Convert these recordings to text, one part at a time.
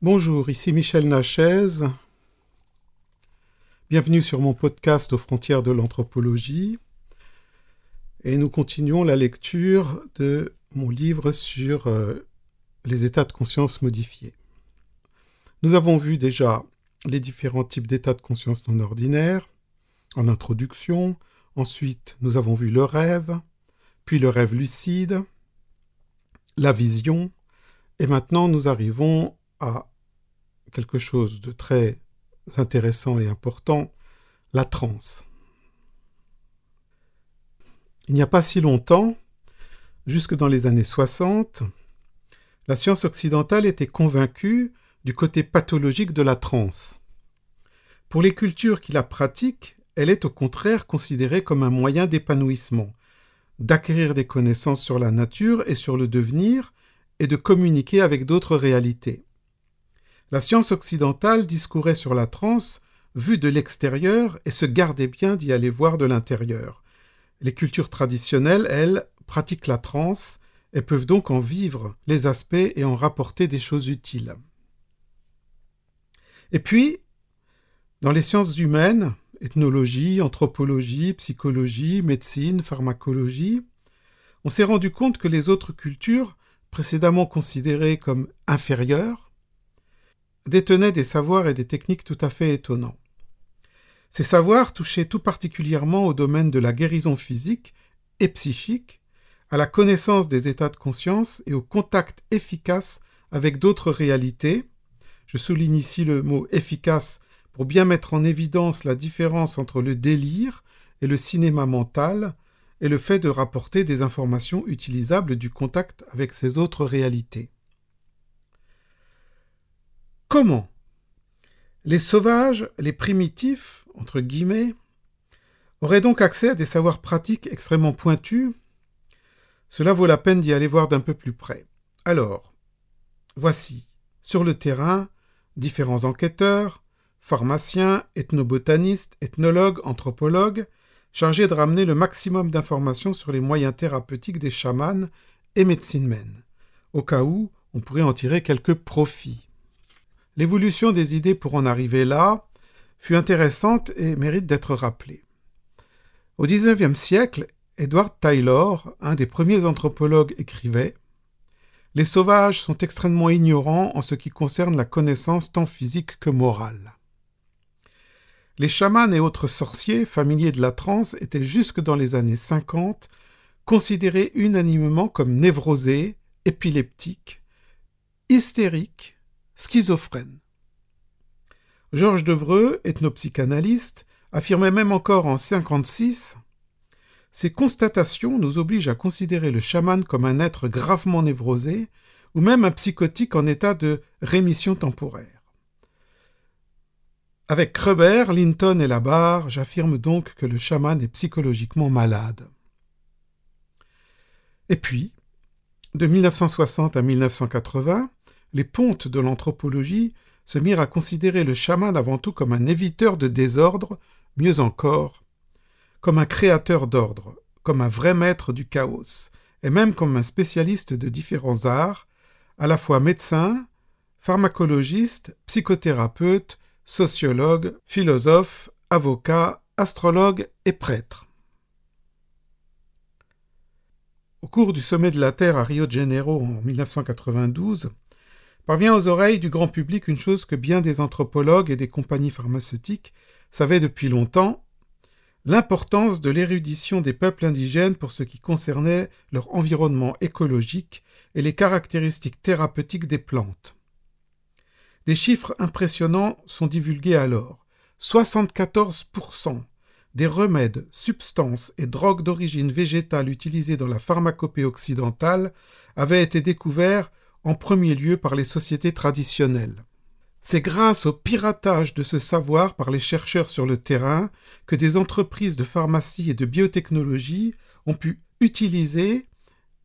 Bonjour, ici Michel Nachez. Bienvenue sur mon podcast aux frontières de l'anthropologie. Et nous continuons la lecture de mon livre sur euh, les états de conscience modifiés. Nous avons vu déjà les différents types d'états de conscience non ordinaires en introduction. Ensuite, nous avons vu le rêve, puis le rêve lucide, la vision, et maintenant nous arrivons à quelque chose de très intéressant et important, la transe. Il n'y a pas si longtemps, jusque dans les années 60, la science occidentale était convaincue du côté pathologique de la transe. Pour les cultures qui la pratiquent, elle est au contraire considérée comme un moyen d'épanouissement, d'acquérir des connaissances sur la nature et sur le devenir, et de communiquer avec d'autres réalités. La science occidentale discourait sur la transe vue de l'extérieur et se gardait bien d'y aller voir de l'intérieur. Les cultures traditionnelles, elles, pratiquent la transe et peuvent donc en vivre les aspects et en rapporter des choses utiles. Et puis, dans les sciences humaines, ethnologie, anthropologie, psychologie, médecine, pharmacologie, on s'est rendu compte que les autres cultures précédemment considérés comme inférieurs, détenaient des savoirs et des techniques tout à fait étonnants. Ces savoirs touchaient tout particulièrement au domaine de la guérison physique et psychique, à la connaissance des états de conscience et au contact efficace avec d'autres réalités. Je souligne ici le mot efficace pour bien mettre en évidence la différence entre le délire et le cinéma mental, et le fait de rapporter des informations utilisables du contact avec ces autres réalités. Comment Les sauvages, les primitifs, entre guillemets, auraient donc accès à des savoirs pratiques extrêmement pointus? Cela vaut la peine d'y aller voir d'un peu plus près. Alors, voici, sur le terrain, différents enquêteurs, pharmaciens, ethnobotanistes, ethnologues, anthropologues, chargé de ramener le maximum d'informations sur les moyens thérapeutiques des chamans et médecines au cas où on pourrait en tirer quelques profits. L'évolution des idées pour en arriver là fut intéressante et mérite d'être rappelée. Au XIXe siècle, Edward Taylor, un des premiers anthropologues, écrivait Les sauvages sont extrêmement ignorants en ce qui concerne la connaissance tant physique que morale. Les chamans et autres sorciers, familiers de la transe, étaient jusque dans les années 50 considérés unanimement comme névrosés, épileptiques, hystériques, schizophrènes. Georges Devreux, ethnopsychanalyste, affirmait même encore en 56 Ces constatations nous obligent à considérer le chaman comme un être gravement névrosé ou même un psychotique en état de rémission temporaire. Avec Kreber, Linton et Labarre, j'affirme donc que le chaman est psychologiquement malade. Et puis, de 1960 à 1980, les pontes de l'anthropologie se mirent à considérer le chaman avant tout comme un éviteur de désordre, mieux encore, comme un créateur d'ordre, comme un vrai maître du chaos, et même comme un spécialiste de différents arts, à la fois médecin, pharmacologiste, psychothérapeute, sociologue, philosophe, avocat, astrologue et prêtre. Au cours du sommet de la Terre à Rio de Janeiro en 1992, parvient aux oreilles du grand public une chose que bien des anthropologues et des compagnies pharmaceutiques savaient depuis longtemps, l'importance de l'érudition des peuples indigènes pour ce qui concernait leur environnement écologique et les caractéristiques thérapeutiques des plantes. Des chiffres impressionnants sont divulgués alors. 74% des remèdes, substances et drogues d'origine végétale utilisés dans la pharmacopée occidentale avaient été découverts en premier lieu par les sociétés traditionnelles. C'est grâce au piratage de ce savoir par les chercheurs sur le terrain que des entreprises de pharmacie et de biotechnologie ont pu utiliser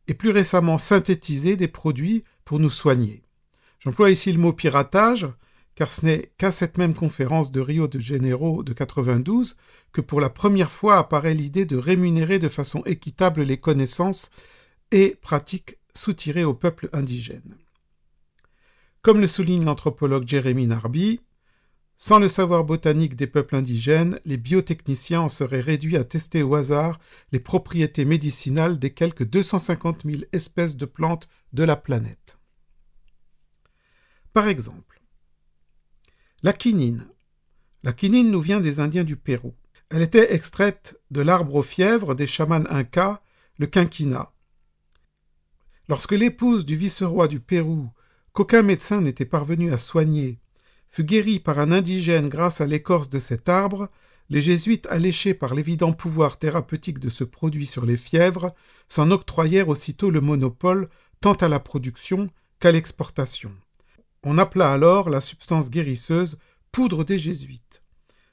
et plus récemment synthétiser des produits pour nous soigner. J'emploie ici le mot piratage, car ce n'est qu'à cette même conférence de Rio de Janeiro de 92 que pour la première fois apparaît l'idée de rémunérer de façon équitable les connaissances et pratiques soutirées au peuple indigène. Comme le souligne l'anthropologue Jérémy Narby, sans le savoir botanique des peuples indigènes, les biotechniciens en seraient réduits à tester au hasard les propriétés médicinales des quelques 250 000 espèces de plantes de la planète. Par exemple, la quinine. La quinine nous vient des Indiens du Pérou. Elle était extraite de l'arbre aux fièvres des chamans incas, le quinquina. Lorsque l'épouse du vice-roi du Pérou, qu'aucun médecin n'était parvenu à soigner, fut guérie par un indigène grâce à l'écorce de cet arbre, les jésuites, alléchés par l'évident pouvoir thérapeutique de ce produit sur les fièvres, s'en octroyèrent aussitôt le monopole tant à la production qu'à l'exportation. On appela alors la substance guérisseuse poudre des jésuites.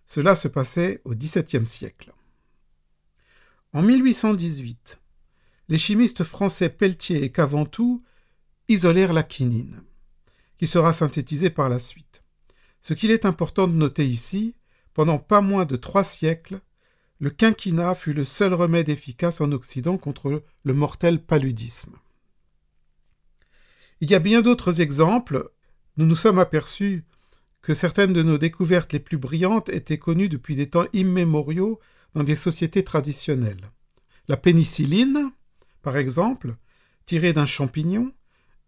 Cela se passait au XVIIe siècle. En 1818, les chimistes français Pelletier et Caventou isolèrent la quinine, qui sera synthétisée par la suite. Ce qu'il est important de noter ici, pendant pas moins de trois siècles, le quinquina fut le seul remède efficace en Occident contre le mortel paludisme. Il y a bien d'autres exemples nous nous sommes aperçus que certaines de nos découvertes les plus brillantes étaient connues depuis des temps immémoriaux dans des sociétés traditionnelles. La pénicilline, par exemple, tirée d'un champignon,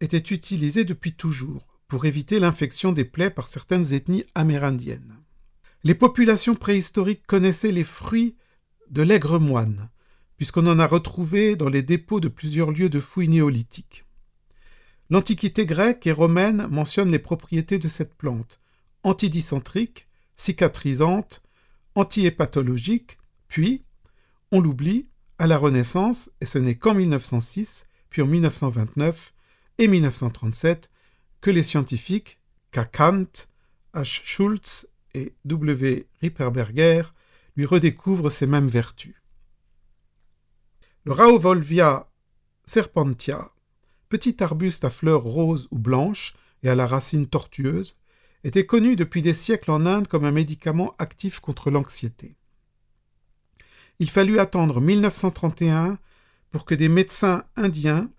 était utilisée depuis toujours pour éviter l'infection des plaies par certaines ethnies amérindiennes. Les populations préhistoriques connaissaient les fruits de l'aigre moine, puisqu'on en a retrouvé dans les dépôts de plusieurs lieux de fouilles néolithiques. L'Antiquité grecque et romaine mentionne les propriétés de cette plante antidysentrique, cicatrisante, anti-hépatologique, puis, on l'oublie, à la Renaissance, et ce n'est qu'en 1906, puis en 1929 et 1937 que les scientifiques K. Kant, H. Schultz et W. Ripperberger lui redécouvrent ces mêmes vertus. Le Rauvolvia serpentia petit arbuste à fleurs roses ou blanches et à la racine tortueuse, était connu depuis des siècles en Inde comme un médicament actif contre l'anxiété. Il fallut attendre 1931 pour que des médecins indiens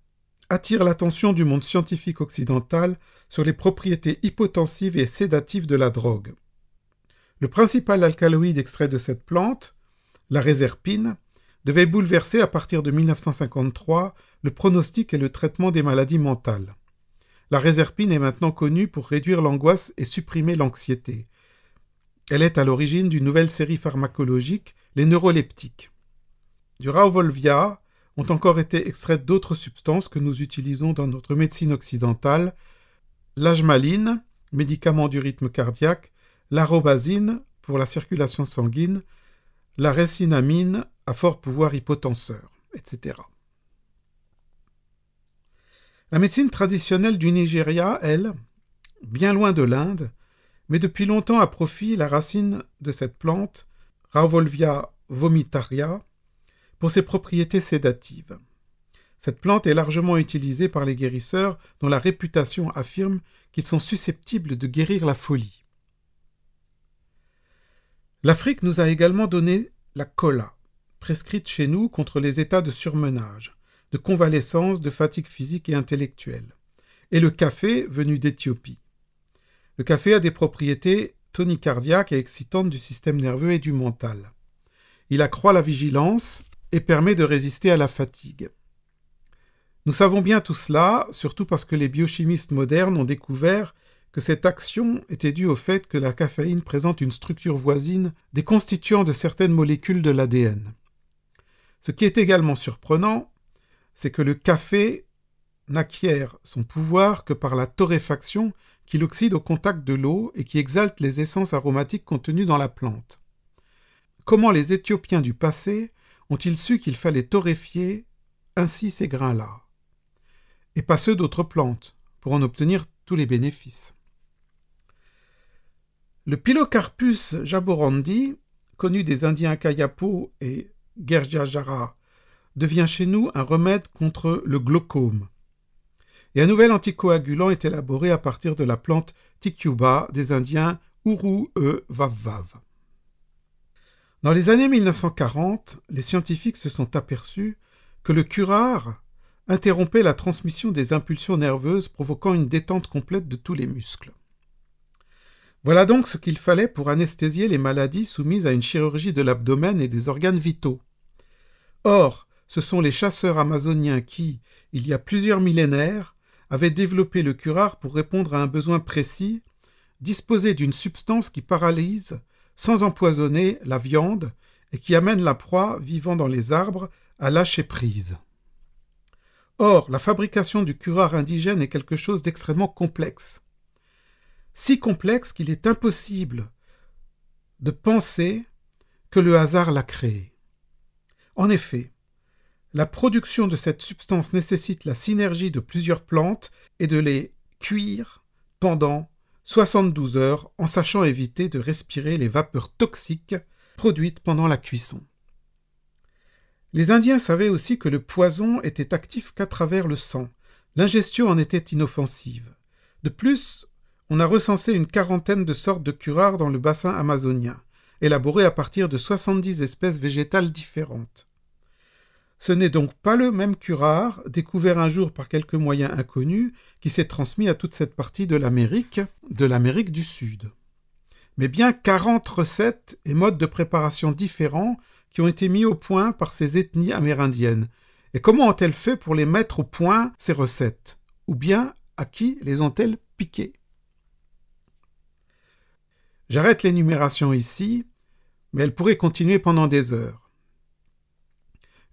attirent l'attention du monde scientifique occidental sur les propriétés hypotensives et sédatives de la drogue. Le principal alcaloïde extrait de cette plante, la réserpine, devait bouleverser à partir de 1953 le pronostic et le traitement des maladies mentales. La réserpine est maintenant connue pour réduire l'angoisse et supprimer l'anxiété. Elle est à l'origine d'une nouvelle série pharmacologique, les neuroleptiques. Du Rauvolvia ont encore été extraites d'autres substances que nous utilisons dans notre médecine occidentale, l'ajmaline, médicament du rythme cardiaque, l'arobasine pour la circulation sanguine, la récinamine à fort pouvoir hypotenseur, etc. La médecine traditionnelle du Nigeria, elle, bien loin de l'Inde, met depuis longtemps à profit la racine de cette plante, Rauvolvia vomitaria, pour ses propriétés sédatives. Cette plante est largement utilisée par les guérisseurs dont la réputation affirme qu'ils sont susceptibles de guérir la folie. L'Afrique nous a également donné la cola, prescrite chez nous contre les états de surmenage, de convalescence, de fatigue physique et intellectuelle, et le café venu d'Éthiopie. Le café a des propriétés tonicardiaques et excitantes du système nerveux et du mental. Il accroît la vigilance et permet de résister à la fatigue. Nous savons bien tout cela, surtout parce que les biochimistes modernes ont découvert que cette action était due au fait que la caféine présente une structure voisine des constituants de certaines molécules de l'ADN. Ce qui est également surprenant, c'est que le café n'acquiert son pouvoir que par la torréfaction qui l'oxyde au contact de l'eau et qui exalte les essences aromatiques contenues dans la plante. Comment les Éthiopiens du passé ont-ils su qu'il fallait torréfier ainsi ces grains-là? Et pas ceux d'autres plantes, pour en obtenir tous les bénéfices. Le Pilocarpus jaborandi, connu des Indiens Kayapo et Gerjajara, devient chez nous un remède contre le glaucome. Et un nouvel anticoagulant est élaboré à partir de la plante Ticuba des Indiens Uru e Vavvav. Dans les années 1940, les scientifiques se sont aperçus que le curare interrompait la transmission des impulsions nerveuses provoquant une détente complète de tous les muscles. Voilà donc ce qu'il fallait pour anesthésier les maladies soumises à une chirurgie de l'abdomen et des organes vitaux. Or, ce sont les chasseurs amazoniens qui, il y a plusieurs millénaires, avaient développé le curare pour répondre à un besoin précis, disposer d'une substance qui paralyse, sans empoisonner, la viande et qui amène la proie vivant dans les arbres à lâcher prise. Or, la fabrication du curare indigène est quelque chose d'extrêmement complexe. Si complexe qu'il est impossible de penser que le hasard l'a créé. En effet, la production de cette substance nécessite la synergie de plusieurs plantes et de les cuire pendant 72 heures en sachant éviter de respirer les vapeurs toxiques produites pendant la cuisson. Les Indiens savaient aussi que le poison était actif qu'à travers le sang. L'ingestion en était inoffensive. De plus, on a recensé une quarantaine de sortes de curares dans le bassin amazonien, élaborés à partir de 70 espèces végétales différentes. Ce n'est donc pas le même curare, découvert un jour par quelques moyens inconnus, qui s'est transmis à toute cette partie de l'Amérique, de l'Amérique du Sud. Mais bien quarante recettes et modes de préparation différents qui ont été mis au point par ces ethnies amérindiennes. Et comment ont-elles fait pour les mettre au point, ces recettes? Ou bien à qui les ont-elles piquées? J'arrête l'énumération ici, mais elle pourrait continuer pendant des heures.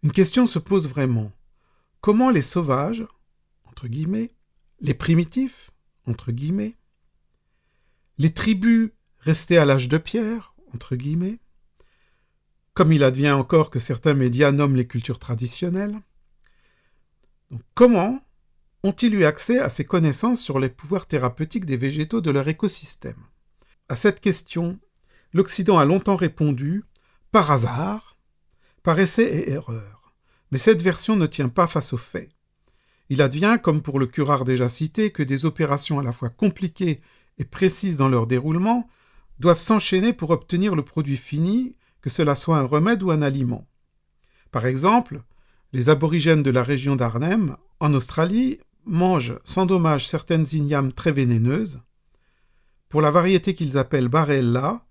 Une question se pose vraiment. Comment les sauvages, entre guillemets, les primitifs, entre guillemets, les tribus restées à l'âge de pierre, entre guillemets, comme il advient encore que certains médias nomment les cultures traditionnelles, comment ont-ils eu accès à ces connaissances sur les pouvoirs thérapeutiques des végétaux de leur écosystème? À cette question, l'Occident a longtemps répondu par hasard, par essai et erreur. Mais cette version ne tient pas face aux faits. Il advient, comme pour le curare déjà cité, que des opérations à la fois compliquées et précises dans leur déroulement doivent s'enchaîner pour obtenir le produit fini, que cela soit un remède ou un aliment. Par exemple, les aborigènes de la région d'Arnhem, en Australie, mangent sans dommage certaines ignames très vénéneuses. Pour la variété qu'ils appellent Barella,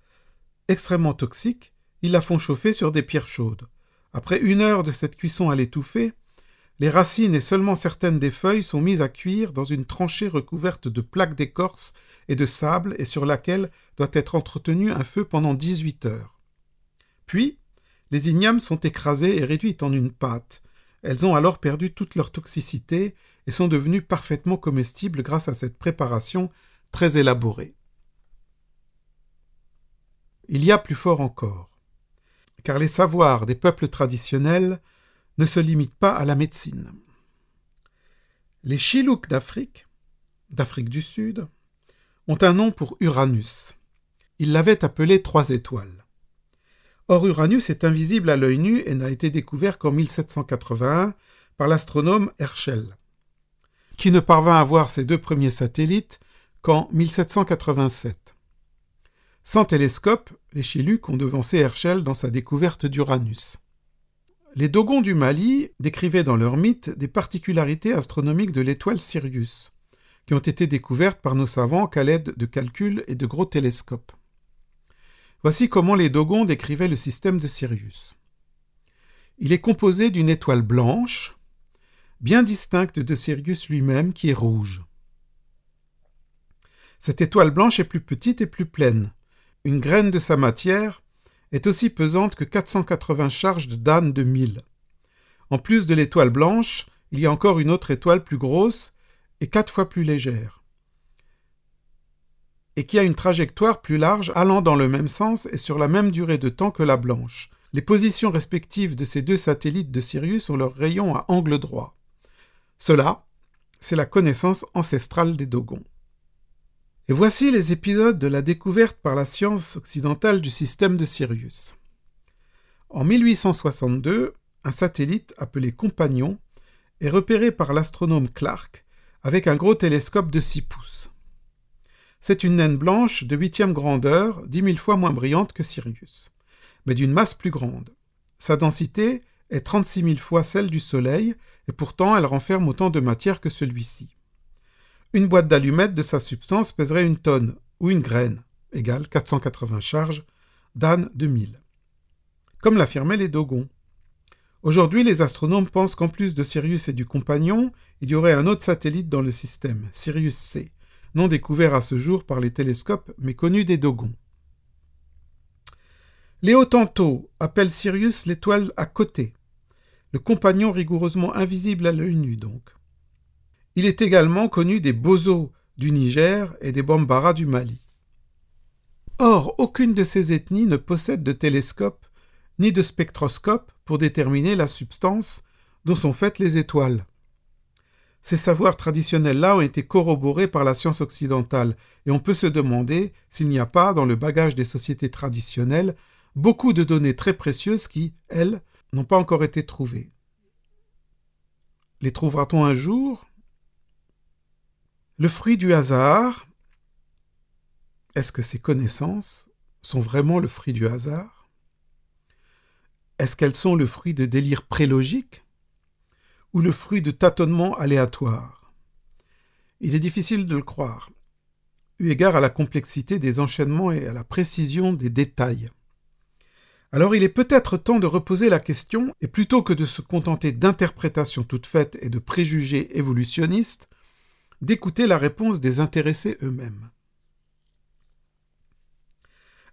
extrêmement toxique, ils la font chauffer sur des pierres chaudes. Après une heure de cette cuisson à l'étouffer, les racines et seulement certaines des feuilles sont mises à cuire dans une tranchée recouverte de plaques d'écorce et de sable et sur laquelle doit être entretenu un feu pendant 18 heures. Puis, les ignames sont écrasées et réduites en une pâte. Elles ont alors perdu toute leur toxicité et sont devenues parfaitement comestibles grâce à cette préparation très élaborée. Il y a plus fort encore car les savoirs des peuples traditionnels ne se limitent pas à la médecine. Les Chilouks d'Afrique, d'Afrique du Sud, ont un nom pour Uranus. Ils l'avaient appelé trois étoiles. Or Uranus est invisible à l'œil nu et n'a été découvert qu'en 1781 par l'astronome Herschel, qui ne parvint à voir ses deux premiers satellites qu'en 1787. Sans télescope, les Chiluks ont devancé Herschel dans sa découverte d'Uranus. Les Dogons du Mali décrivaient dans leur mythe des particularités astronomiques de l'étoile Sirius, qui ont été découvertes par nos savants qu'à l'aide de calculs et de gros télescopes. Voici comment les Dogons décrivaient le système de Sirius. Il est composé d'une étoile blanche, bien distincte de Sirius lui-même qui est rouge. Cette étoile blanche est plus petite et plus pleine, une graine de sa matière est aussi pesante que 480 charges de d'âne de mille. En plus de l'étoile blanche, il y a encore une autre étoile plus grosse et quatre fois plus légère, et qui a une trajectoire plus large allant dans le même sens et sur la même durée de temps que la blanche. Les positions respectives de ces deux satellites de Sirius ont leur rayon à angle droit. Cela, c'est la connaissance ancestrale des Dogons. Et voici les épisodes de la découverte par la science occidentale du système de Sirius. En 1862, un satellite appelé Compagnon est repéré par l'astronome Clark avec un gros télescope de 6 pouces. C'est une naine blanche de huitième grandeur, dix mille fois moins brillante que Sirius, mais d'une masse plus grande. Sa densité est 36 000 fois celle du Soleil, et pourtant elle renferme autant de matière que celui-ci. Une boîte d'allumettes de sa substance pèserait une tonne, ou une graine, égale 480 charges, d'âne 2000. Comme l'affirmaient les Dogons. Aujourd'hui, les astronomes pensent qu'en plus de Sirius et du Compagnon, il y aurait un autre satellite dans le système, Sirius C, non découvert à ce jour par les télescopes, mais connu des Dogons. Léo Tanto appelle Sirius l'étoile à côté, le compagnon rigoureusement invisible à l'œil nu donc. Il est également connu des Bozos du Niger et des Bambara du Mali. Or, aucune de ces ethnies ne possède de télescope ni de spectroscope pour déterminer la substance dont sont faites les étoiles. Ces savoirs traditionnels-là ont été corroborés par la science occidentale, et on peut se demander s'il n'y a pas, dans le bagage des sociétés traditionnelles, beaucoup de données très précieuses qui, elles, n'ont pas encore été trouvées. Les trouvera-t-on un jour? Le fruit du hasard, est-ce que ces connaissances sont vraiment le fruit du hasard? Est-ce qu'elles sont le fruit de délires prélogiques ou le fruit de tâtonnements aléatoires? Il est difficile de le croire, eu égard à la complexité des enchaînements et à la précision des détails. Alors il est peut-être temps de reposer la question, et plutôt que de se contenter d'interprétations toutes faites et de préjugés évolutionnistes, d'écouter la réponse des intéressés eux-mêmes.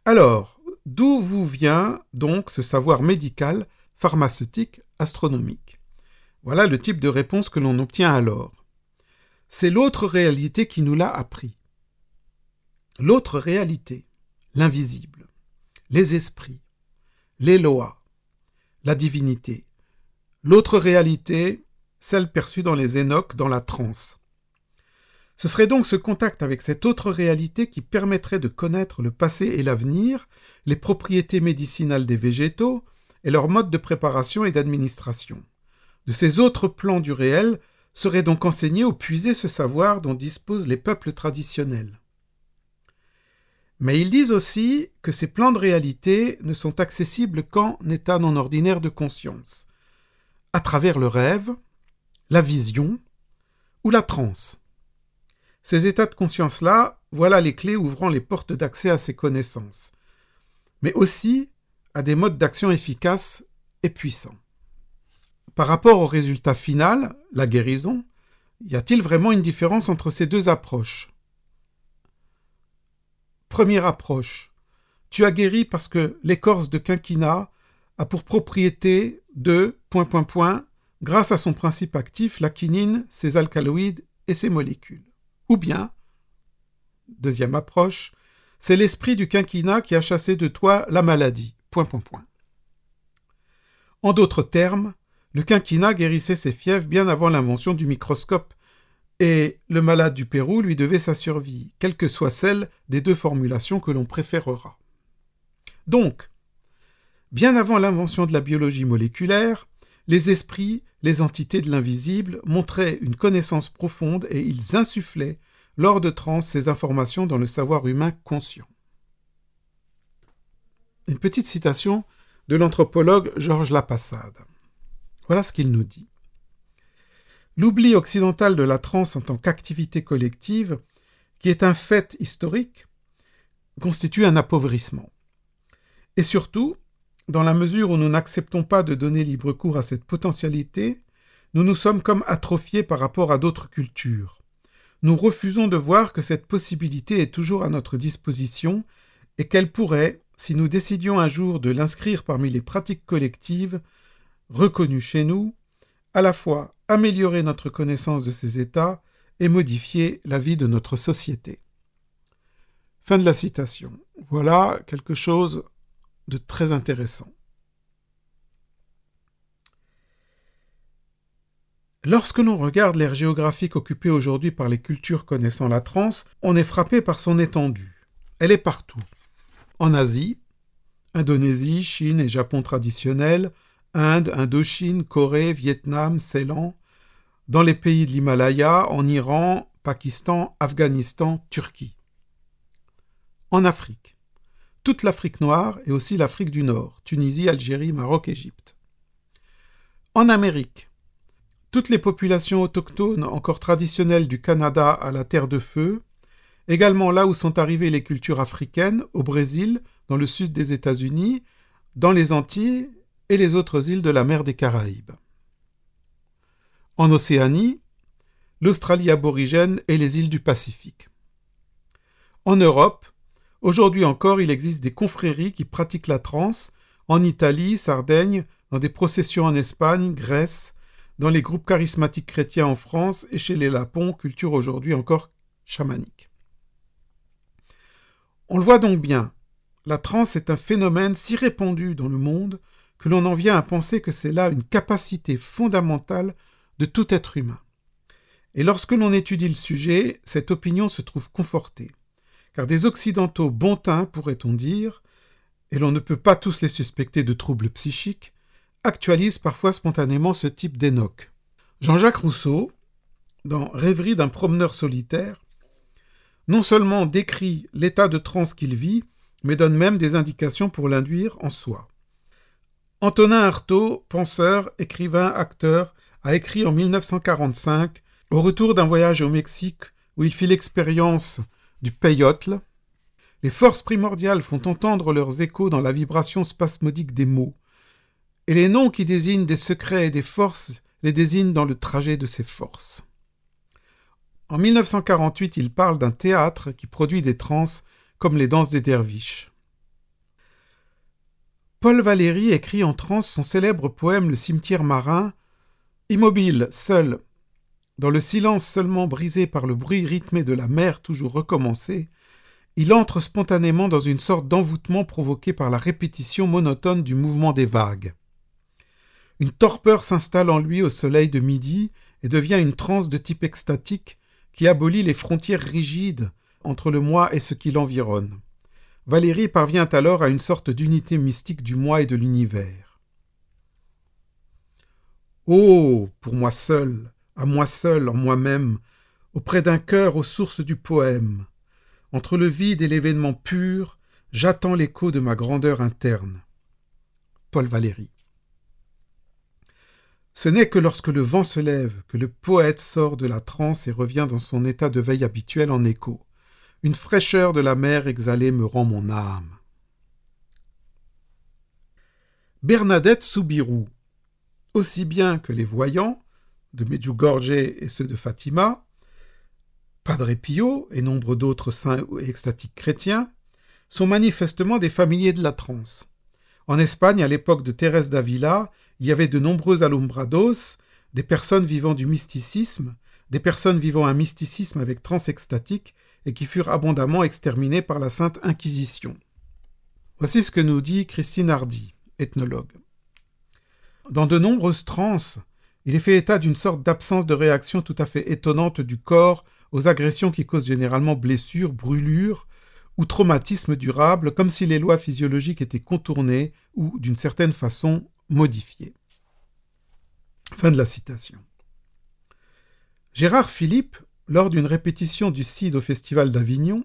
Alors, d'où vous vient donc ce savoir médical, pharmaceutique, astronomique? Voilà le type de réponse que l'on obtient alors. C'est l'autre réalité qui nous l'a appris. L'autre réalité, l'invisible, les esprits, les lois, la divinité. L'autre réalité, celle perçue dans les énoques dans la transe. Ce serait donc ce contact avec cette autre réalité qui permettrait de connaître le passé et l'avenir, les propriétés médicinales des végétaux et leur mode de préparation et d'administration. De ces autres plans du réel serait donc enseigné ou puisé ce savoir dont disposent les peuples traditionnels. Mais ils disent aussi que ces plans de réalité ne sont accessibles qu'en état non ordinaire de conscience, à travers le rêve, la vision ou la transe. Ces états de conscience-là, voilà les clés ouvrant les portes d'accès à ces connaissances, mais aussi à des modes d'action efficaces et puissants. Par rapport au résultat final, la guérison, y a-t-il vraiment une différence entre ces deux approches? Première approche. Tu as guéri parce que l'écorce de quinquina a pour propriété de point point grâce à son principe actif, la quinine, ses alcaloïdes et ses molécules. Ou bien, deuxième approche, c'est l'esprit du quinquina qui a chassé de toi la maladie. En d'autres termes, le quinquina guérissait ses fièvres bien avant l'invention du microscope, et le malade du Pérou lui devait sa survie, quelle que soit celle des deux formulations que l'on préférera. Donc, bien avant l'invention de la biologie moléculaire, les esprits, les entités de l'invisible montraient une connaissance profonde et ils insufflaient, lors de trans, ces informations dans le savoir humain conscient. Une petite citation de l'anthropologue Georges Lapassade. Voilà ce qu'il nous dit. L'oubli occidental de la transe en tant qu'activité collective, qui est un fait historique, constitue un appauvrissement. Et surtout, dans la mesure où nous n'acceptons pas de donner libre cours à cette potentialité, nous nous sommes comme atrophiés par rapport à d'autres cultures. Nous refusons de voir que cette possibilité est toujours à notre disposition et qu'elle pourrait, si nous décidions un jour de l'inscrire parmi les pratiques collectives, reconnues chez nous, à la fois améliorer notre connaissance de ces états et modifier la vie de notre société. Fin de la citation. Voilà quelque chose de très intéressant. Lorsque l'on regarde l'ère géographique occupée aujourd'hui par les cultures connaissant la transe, on est frappé par son étendue. Elle est partout. En Asie, Indonésie, Chine et Japon traditionnels, Inde, Indochine, Corée, Vietnam, Ceylan, dans les pays de l'Himalaya, en Iran, Pakistan, Afghanistan, Turquie. En Afrique, toute l'Afrique noire et aussi l'Afrique du Nord, Tunisie, Algérie, Maroc, Égypte. En Amérique, toutes les populations autochtones encore traditionnelles du Canada à la Terre de Feu, également là où sont arrivées les cultures africaines, au Brésil, dans le sud des États-Unis, dans les Antilles et les autres îles de la mer des Caraïbes. En Océanie, l'Australie aborigène et les îles du Pacifique. En Europe, aujourd'hui encore, il existe des confréries qui pratiquent la transe en Italie, Sardaigne, dans des processions en Espagne, Grèce, dans les groupes charismatiques chrétiens en France et chez les Lapons, culture aujourd'hui encore chamanique. On le voit donc bien, la transe est un phénomène si répandu dans le monde que l'on en vient à penser que c'est là une capacité fondamentale de tout être humain. Et lorsque l'on étudie le sujet, cette opinion se trouve confortée. Car des Occidentaux bontins, pourrait-on dire, et l'on ne peut pas tous les suspecter de troubles psychiques, actualisent parfois spontanément ce type d'énoque. Jean-Jacques Rousseau, dans Rêverie d'un promeneur solitaire, non seulement décrit l'état de transe qu'il vit, mais donne même des indications pour l'induire en soi. Antonin Artaud, penseur, écrivain, acteur, a écrit en 1945, au retour d'un voyage au Mexique où il fit l'expérience du peyotle, les forces primordiales font entendre leurs échos dans la vibration spasmodique des mots, et les noms qui désignent des secrets et des forces les désignent dans le trajet de ces forces. En 1948, il parle d'un théâtre qui produit des transes comme les danses des derviches. Paul Valéry écrit en transe son célèbre poème Le cimetière marin. Immobile, seul, dans le silence seulement brisé par le bruit rythmé de la mer toujours recommencée, il entre spontanément dans une sorte d'envoûtement provoqué par la répétition monotone du mouvement des vagues. Une torpeur s'installe en lui au soleil de midi et devient une transe de type extatique qui abolit les frontières rigides entre le moi et ce qui l'environne. Valérie parvient alors à une sorte d'unité mystique du moi et de l'univers. Oh, pour moi seul, à moi seul, en moi-même, auprès d'un cœur aux sources du poème, entre le vide et l'événement pur, j'attends l'écho de ma grandeur interne. Paul Valéry. Ce n'est que lorsque le vent se lève que le poète sort de la transe et revient dans son état de veille habituel en écho. Une fraîcheur de la mer exhalée me rend mon âme. Bernadette Soubirou, aussi bien que les voyants, de Medjugorje et ceux de Fatima, Padre Pio et nombre d'autres saints extatiques chrétiens, sont manifestement des familiers de la transe. En Espagne, à l'époque de Thérèse d'Avila, il y avait de nombreux alumbrados, des personnes vivant du mysticisme, des personnes vivant un mysticisme avec transe extatique et qui furent abondamment exterminés par la Sainte Inquisition. Voici ce que nous dit Christine Hardy, ethnologue. Dans de nombreuses transes, il est fait état d'une sorte d'absence de réaction tout à fait étonnante du corps aux agressions qui causent généralement blessures, brûlures ou traumatismes durables, comme si les lois physiologiques étaient contournées ou, d'une certaine façon, modifiées. Fin de la citation. Gérard Philippe lors d'une répétition du Cid au Festival d'Avignon,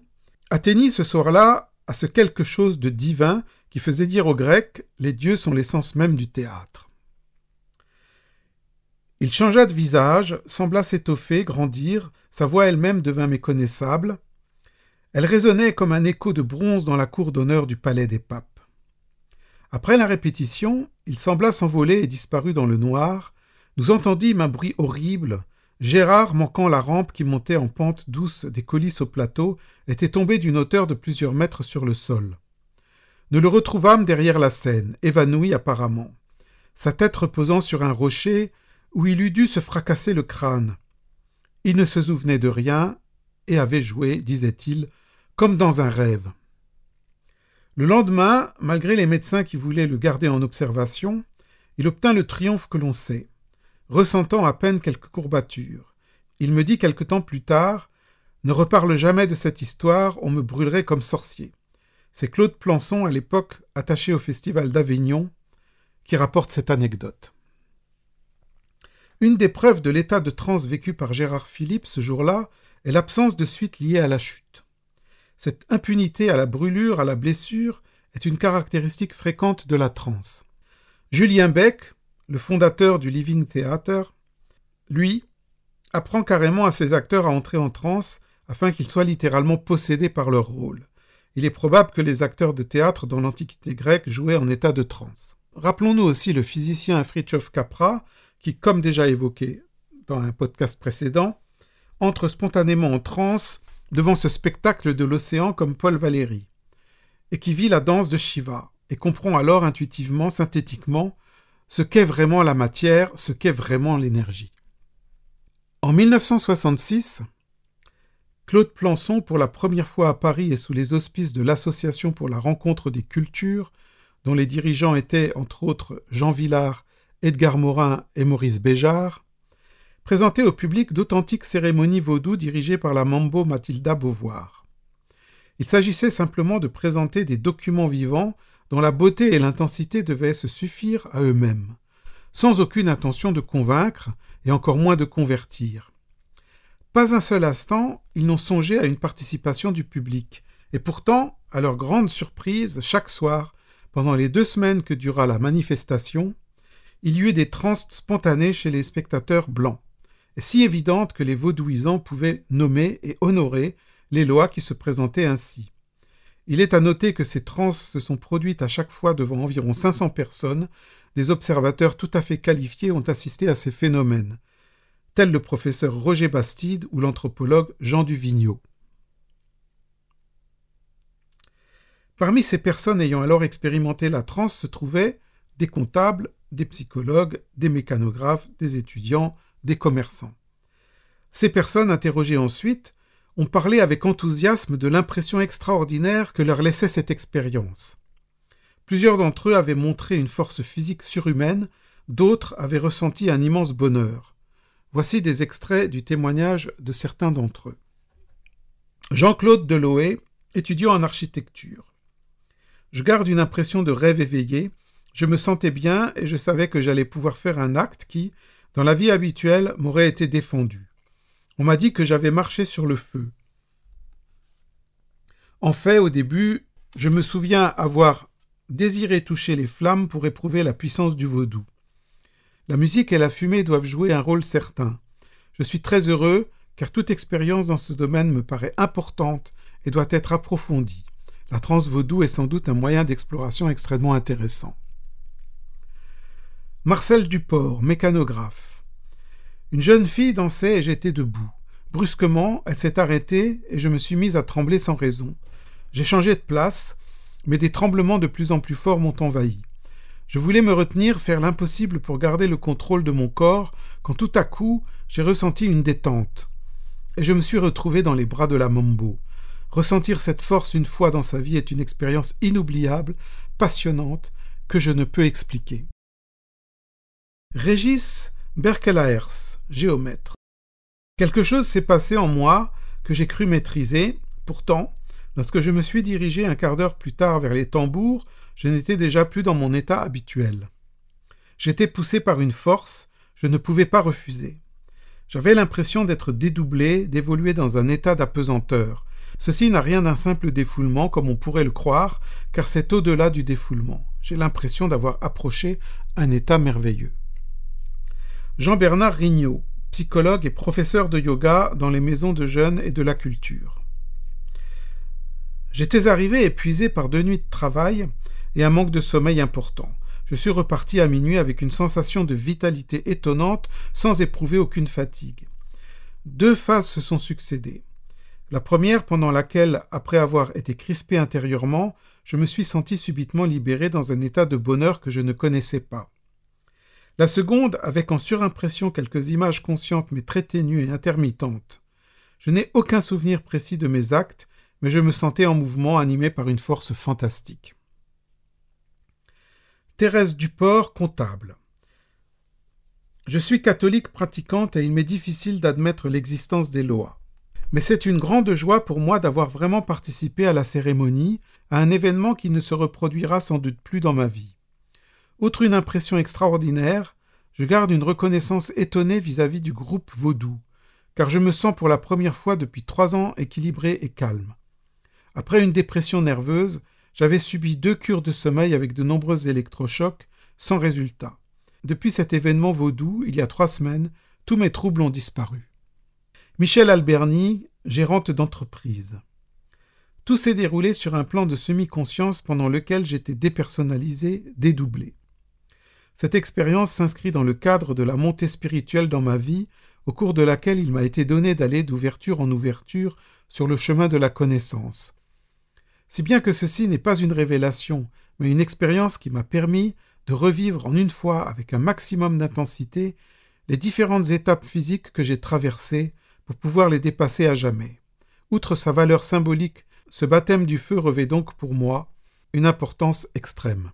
atteignit ce soir-là à ce quelque chose de divin qui faisait dire aux Grecs Les dieux sont l'essence même du théâtre. Il changea de visage, sembla s'étoffer, grandir, sa voix elle-même devint méconnaissable. Elle résonnait comme un écho de bronze dans la cour d'honneur du palais des papes. Après la répétition, il sembla s'envoler et disparut dans le noir. Nous entendîmes un bruit horrible, Gérard, manquant la rampe qui montait en pente douce des colisses au plateau, était tombé d'une hauteur de plusieurs mètres sur le sol. Nous le retrouvâmes derrière la scène, évanoui apparemment, sa tête reposant sur un rocher où il eût dû se fracasser le crâne. Il ne se souvenait de rien et avait joué, disait-il, comme dans un rêve. Le lendemain, malgré les médecins qui voulaient le garder en observation, il obtint le triomphe que l'on sait ressentant à peine quelques courbatures. Il me dit quelque temps plus tard Ne reparle jamais de cette histoire, on me brûlerait comme sorcier. C'est Claude Plançon, à l'époque attaché au festival d'Avignon, qui rapporte cette anecdote. Une des preuves de l'état de transe vécu par Gérard Philippe ce jour-là est l'absence de suite liée à la chute. Cette impunité à la brûlure, à la blessure, est une caractéristique fréquente de la transe. Julien Beck, le fondateur du Living Theater, lui, apprend carrément à ses acteurs à entrer en transe afin qu'ils soient littéralement possédés par leur rôle. Il est probable que les acteurs de théâtre dans l'Antiquité grecque jouaient en état de transe. Rappelons-nous aussi le physicien Fritjof Capra, qui, comme déjà évoqué dans un podcast précédent, entre spontanément en transe devant ce spectacle de l'océan comme Paul Valéry, et qui vit la danse de Shiva, et comprend alors intuitivement, synthétiquement, ce qu'est vraiment la matière, ce qu'est vraiment l'énergie. En 1966, Claude Plançon, pour la première fois à Paris et sous les auspices de l'Association pour la rencontre des cultures, dont les dirigeants étaient entre autres Jean Villard, Edgar Morin et Maurice Béjart, présentait au public d'authentiques cérémonies vaudou dirigées par la mambo Mathilda Beauvoir. Il s'agissait simplement de présenter des documents vivants dont la beauté et l'intensité devaient se suffire à eux-mêmes, sans aucune intention de convaincre et encore moins de convertir. Pas un seul instant, ils n'ont songé à une participation du public, et pourtant, à leur grande surprise, chaque soir, pendant les deux semaines que dura la manifestation, il y eut des transes spontanées chez les spectateurs blancs, si évidentes que les vaudouisants pouvaient nommer et honorer les lois qui se présentaient ainsi. Il est à noter que ces transes se sont produites à chaque fois devant environ 500 personnes, des observateurs tout à fait qualifiés ont assisté à ces phénomènes, tel le professeur Roger Bastide ou l'anthropologue Jean Duvigneau. Parmi ces personnes ayant alors expérimenté la transe se trouvaient des comptables, des psychologues, des mécanographes, des étudiants, des commerçants. Ces personnes interrogées ensuite ont parlé avec enthousiasme de l'impression extraordinaire que leur laissait cette expérience. Plusieurs d'entre eux avaient montré une force physique surhumaine, d'autres avaient ressenti un immense bonheur. Voici des extraits du témoignage de certains d'entre eux. Jean-Claude Deloé, étudiant en architecture. Je garde une impression de rêve éveillé. Je me sentais bien et je savais que j'allais pouvoir faire un acte qui, dans la vie habituelle, m'aurait été défendu. On m'a dit que j'avais marché sur le feu. En fait, au début, je me souviens avoir désiré toucher les flammes pour éprouver la puissance du vaudou. La musique et la fumée doivent jouer un rôle certain. Je suis très heureux, car toute expérience dans ce domaine me paraît importante et doit être approfondie. La transe vaudou est sans doute un moyen d'exploration extrêmement intéressant. Marcel Duport, mécanographe. Une jeune fille dansait et j'étais debout. Brusquement, elle s'est arrêtée et je me suis mise à trembler sans raison. J'ai changé de place, mais des tremblements de plus en plus forts m'ont envahi. Je voulais me retenir, faire l'impossible pour garder le contrôle de mon corps, quand tout à coup j'ai ressenti une détente. Et je me suis retrouvé dans les bras de la Mambo. Ressentir cette force une fois dans sa vie est une expérience inoubliable, passionnante, que je ne peux expliquer. Régis Berkelaers, géomètre. Quelque chose s'est passé en moi que j'ai cru maîtriser, pourtant, lorsque je me suis dirigé un quart d'heure plus tard vers les tambours, je n'étais déjà plus dans mon état habituel. J'étais poussé par une force, je ne pouvais pas refuser. J'avais l'impression d'être dédoublé, d'évoluer dans un état d'apesanteur. Ceci n'a rien d'un simple défoulement comme on pourrait le croire, car c'est au-delà du défoulement. J'ai l'impression d'avoir approché un état merveilleux. Jean-Bernard Rignot, psychologue et professeur de yoga dans les maisons de jeunes et de la culture. J'étais arrivé épuisé par deux nuits de travail et un manque de sommeil important. Je suis reparti à minuit avec une sensation de vitalité étonnante sans éprouver aucune fatigue. Deux phases se sont succédées. La première pendant laquelle, après avoir été crispé intérieurement, je me suis senti subitement libéré dans un état de bonheur que je ne connaissais pas. La seconde avec en surimpression quelques images conscientes mais très ténues et intermittentes. Je n'ai aucun souvenir précis de mes actes, mais je me sentais en mouvement animé par une force fantastique. Thérèse Duport, comptable. Je suis catholique pratiquante et il m'est difficile d'admettre l'existence des lois. Mais c'est une grande joie pour moi d'avoir vraiment participé à la cérémonie, à un événement qui ne se reproduira sans doute plus dans ma vie. Outre une impression extraordinaire, je garde une reconnaissance étonnée vis-à-vis -vis du groupe Vaudou, car je me sens pour la première fois depuis trois ans équilibré et calme. Après une dépression nerveuse, j'avais subi deux cures de sommeil avec de nombreux électrochocs, sans résultat. depuis cet événement vaudou, il y a trois semaines, tous mes troubles ont disparu. Michel Alberni, gérante d'entreprise. Tout s'est déroulé sur un plan de semi-conscience pendant lequel j'étais dépersonnalisé, dédoublé. Cette expérience s'inscrit dans le cadre de la montée spirituelle dans ma vie, au cours de laquelle il m'a été donné d'aller d'ouverture en ouverture sur le chemin de la connaissance. Si bien que ceci n'est pas une révélation, mais une expérience qui m'a permis de revivre en une fois avec un maximum d'intensité les différentes étapes physiques que j'ai traversées pour pouvoir les dépasser à jamais. Outre sa valeur symbolique ce baptême du feu revêt donc pour moi une importance extrême.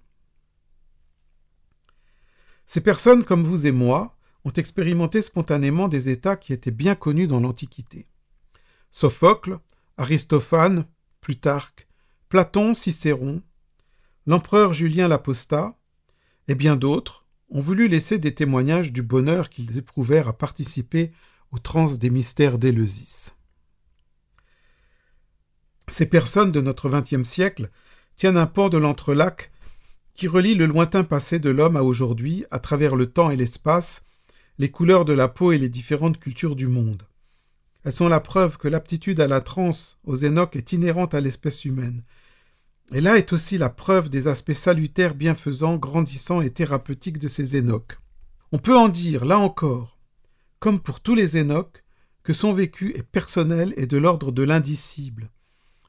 Ces personnes, comme vous et moi, ont expérimenté spontanément des états qui étaient bien connus dans l'Antiquité. Sophocle, Aristophane, Plutarque, Platon, Cicéron, l'empereur Julien l'Apostat, et bien d'autres ont voulu laisser des témoignages du bonheur qu'ils éprouvèrent à participer aux trans des mystères d'Éleusis. Ces personnes de notre XXe siècle tiennent un port de l'entrelac qui relie le lointain passé de l'homme à aujourd'hui, à travers le temps et l'espace, les couleurs de la peau et les différentes cultures du monde. Elles sont la preuve que l'aptitude à la transe aux énoques est inhérente à l'espèce humaine. Et là est aussi la preuve des aspects salutaires, bienfaisants, grandissants et thérapeutiques de ces énoques. On peut en dire, là encore, comme pour tous les énoques, que son vécu est personnel et de l'ordre de l'indicible,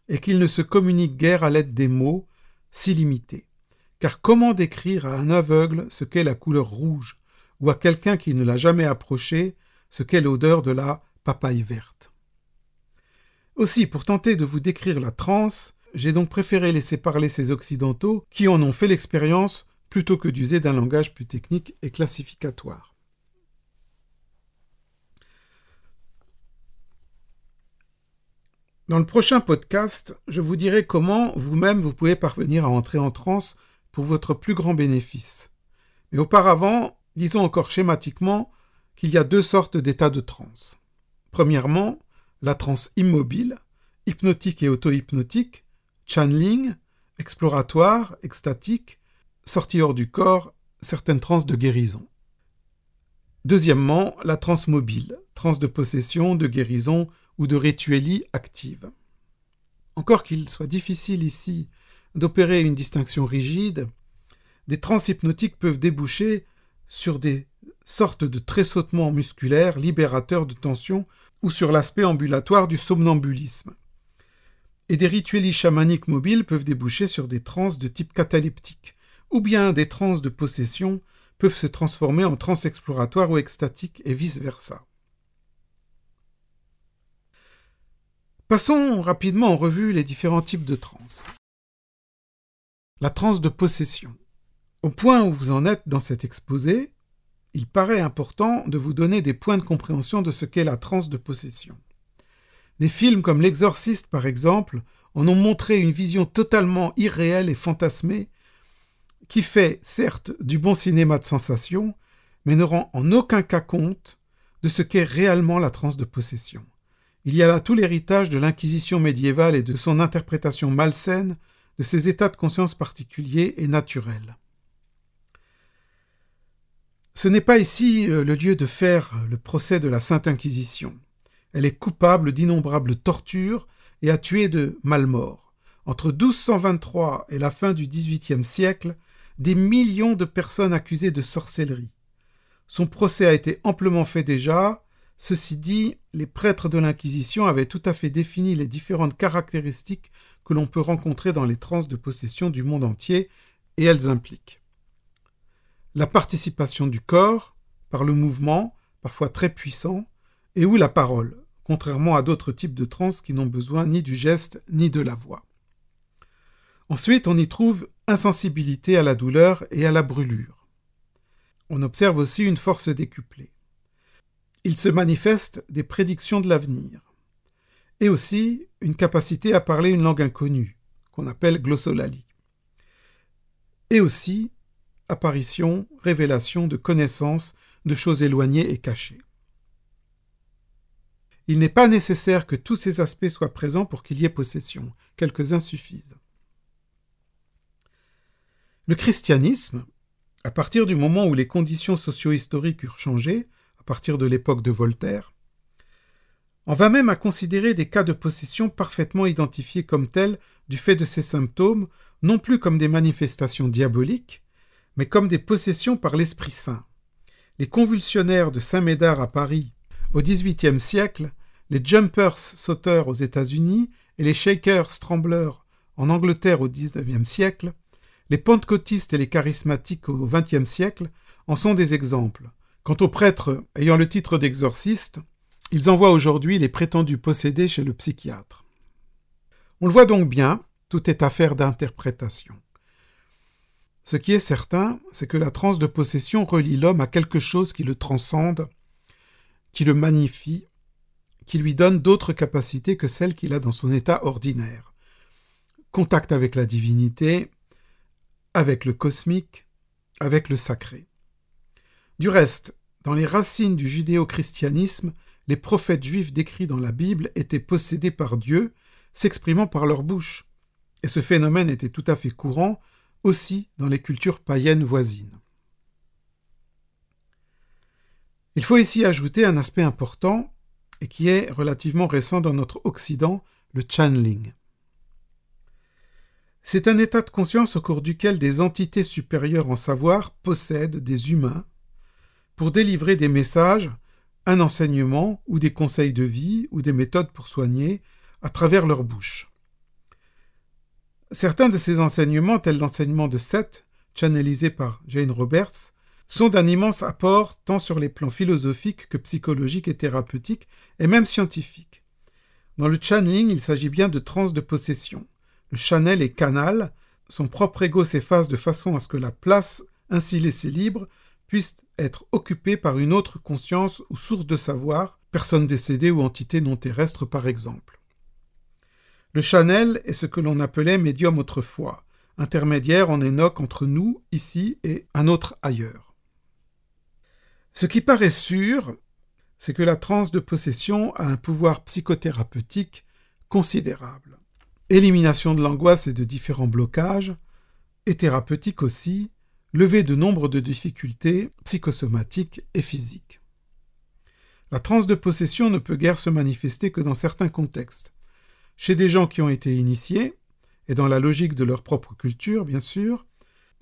et qu'il ne se communique guère à l'aide des mots, si limités. Car comment décrire à un aveugle ce qu'est la couleur rouge, ou à quelqu'un qui ne l'a jamais approché ce qu'est l'odeur de la papaye verte? Aussi, pour tenter de vous décrire la transe, j'ai donc préféré laisser parler ces occidentaux qui en ont fait l'expérience plutôt que d'user d'un langage plus technique et classificatoire. Dans le prochain podcast, je vous dirai comment vous-même vous pouvez parvenir à entrer en transe pour votre plus grand bénéfice. Mais auparavant, disons encore schématiquement qu'il y a deux sortes d'états de transe. Premièrement, la transe immobile, hypnotique et auto-hypnotique, channeling, exploratoire, extatique, sortie hors du corps, certaines transes de guérison. Deuxièmement, la transe mobile, transe de possession, de guérison ou de rituelie active. Encore qu'il soit difficile ici d'opérer une distinction rigide, des transhypnotiques peuvent déboucher sur des sortes de tressautements musculaires libérateurs de tension ou sur l'aspect ambulatoire du somnambulisme. Et des rituels chamaniques mobiles peuvent déboucher sur des transes de type cataleptique, ou bien des transes de possession peuvent se transformer en transes exploratoires ou extatiques et vice-versa. Passons rapidement en revue les différents types de transes. La transe de possession. Au point où vous en êtes dans cet exposé, il paraît important de vous donner des points de compréhension de ce qu'est la transe de possession. Des films comme L'Exorciste, par exemple, en ont montré une vision totalement irréelle et fantasmée, qui fait, certes, du bon cinéma de sensation, mais ne rend en aucun cas compte de ce qu'est réellement la transe de possession. Il y a là tout l'héritage de l'Inquisition médiévale et de son interprétation malsaine de ces états de conscience particuliers et naturels. Ce n'est pas ici euh, le lieu de faire le procès de la Sainte Inquisition. Elle est coupable d'innombrables tortures et a tué de malmort. Entre 1223 et la fin du XVIIIe siècle, des millions de personnes accusées de sorcellerie. Son procès a été amplement fait déjà, Ceci dit, les prêtres de l'Inquisition avaient tout à fait défini les différentes caractéristiques que l'on peut rencontrer dans les transes de possession du monde entier, et elles impliquent la participation du corps, par le mouvement, parfois très puissant, et ou la parole, contrairement à d'autres types de transes qui n'ont besoin ni du geste ni de la voix. Ensuite, on y trouve insensibilité à la douleur et à la brûlure. On observe aussi une force décuplée. Il se manifeste des prédictions de l'avenir, et aussi une capacité à parler une langue inconnue, qu'on appelle glossolalie, et aussi apparition, révélation de connaissances de choses éloignées et cachées. Il n'est pas nécessaire que tous ces aspects soient présents pour qu'il y ait possession, quelques-uns suffisent. Le christianisme à partir du moment où les conditions socio-historiques eurent changé, à partir de l'époque de Voltaire, on va même à considérer des cas de possession parfaitement identifiés comme tels du fait de ces symptômes, non plus comme des manifestations diaboliques, mais comme des possessions par l'Esprit Saint. Les convulsionnaires de Saint-Médard à Paris au XVIIIe siècle, les jumpers sauteurs aux États-Unis et les shakers trembleurs en Angleterre au XIXe siècle, les pentecôtistes et les charismatiques au XXe siècle en sont des exemples. Quant aux prêtres ayant le titre d'exorciste, ils envoient aujourd'hui les prétendus possédés chez le psychiatre. On le voit donc bien, tout est affaire d'interprétation. Ce qui est certain, c'est que la transe de possession relie l'homme à quelque chose qui le transcende, qui le magnifie, qui lui donne d'autres capacités que celles qu'il a dans son état ordinaire. Contact avec la divinité, avec le cosmique, avec le sacré. Du reste, dans les racines du judéo-christianisme, les prophètes juifs décrits dans la Bible étaient possédés par Dieu, s'exprimant par leur bouche, et ce phénomène était tout à fait courant aussi dans les cultures païennes voisines. Il faut ici ajouter un aspect important et qui est relativement récent dans notre Occident, le channeling. C'est un état de conscience au cours duquel des entités supérieures en savoir possèdent des humains pour délivrer des messages, un enseignement ou des conseils de vie ou des méthodes pour soigner à travers leur bouche. Certains de ces enseignements, tels l'enseignement de Seth, channelisé par Jane Roberts, sont d'un immense apport tant sur les plans philosophiques que psychologiques et thérapeutiques, et même scientifiques. Dans le channeling, il s'agit bien de trans de possession. Le channel est canal, son propre ego s'efface de façon à ce que la place ainsi laissée libre puisse être occupée par une autre conscience ou source de savoir, personne décédée ou entité non terrestre par exemple. Le channel est ce que l'on appelait médium autrefois, intermédiaire en énoque entre nous, ici, et un autre ailleurs. Ce qui paraît sûr, c'est que la transe de possession a un pouvoir psychothérapeutique considérable élimination de l'angoisse et de différents blocages, et thérapeutique aussi, lever de nombre de difficultés psychosomatiques et physiques. La transe de possession ne peut guère se manifester que dans certains contextes, chez des gens qui ont été initiés, et dans la logique de leur propre culture, bien sûr,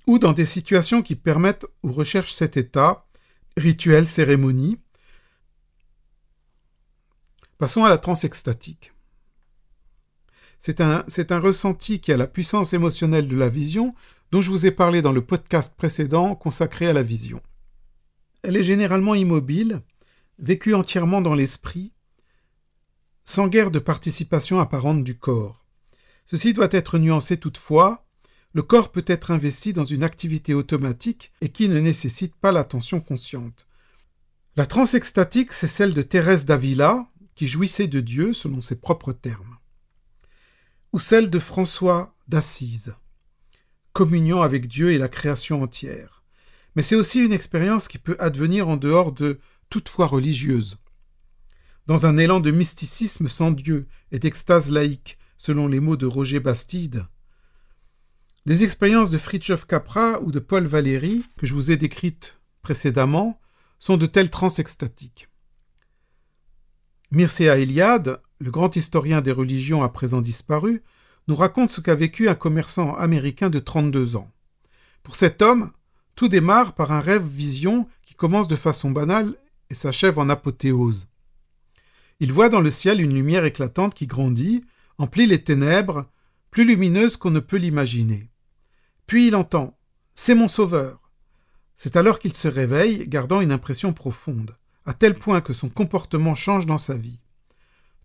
ou dans des situations qui permettent ou recherchent cet état, rituel, cérémonie. Passons à la transe extatique. C'est un, ressenti qui a la puissance émotionnelle de la vision dont je vous ai parlé dans le podcast précédent consacré à la vision. Elle est généralement immobile, vécue entièrement dans l'esprit, sans guère de participation apparente du corps. Ceci doit être nuancé toutefois, le corps peut être investi dans une activité automatique et qui ne nécessite pas l'attention consciente. La transe extatique, c'est celle de Thérèse d'Avila, qui jouissait de Dieu selon ses propres termes ou celle de François d'Assise. Communion avec Dieu et la création entière. Mais c'est aussi une expérience qui peut advenir en dehors de toute foi religieuse. Dans un élan de mysticisme sans Dieu et d'extase laïque, selon les mots de Roger Bastide, les expériences de Fritjof Capra ou de Paul Valéry, que je vous ai décrites précédemment, sont de telles trans extatiques. Mircea Eliade, le grand historien des religions à présent disparu, nous raconte ce qu'a vécu un commerçant américain de 32 ans. Pour cet homme, tout démarre par un rêve-vision qui commence de façon banale et s'achève en apothéose. Il voit dans le ciel une lumière éclatante qui grandit, emplit les ténèbres, plus lumineuse qu'on ne peut l'imaginer. Puis il entend C'est mon sauveur. C'est alors qu'il se réveille, gardant une impression profonde, à tel point que son comportement change dans sa vie.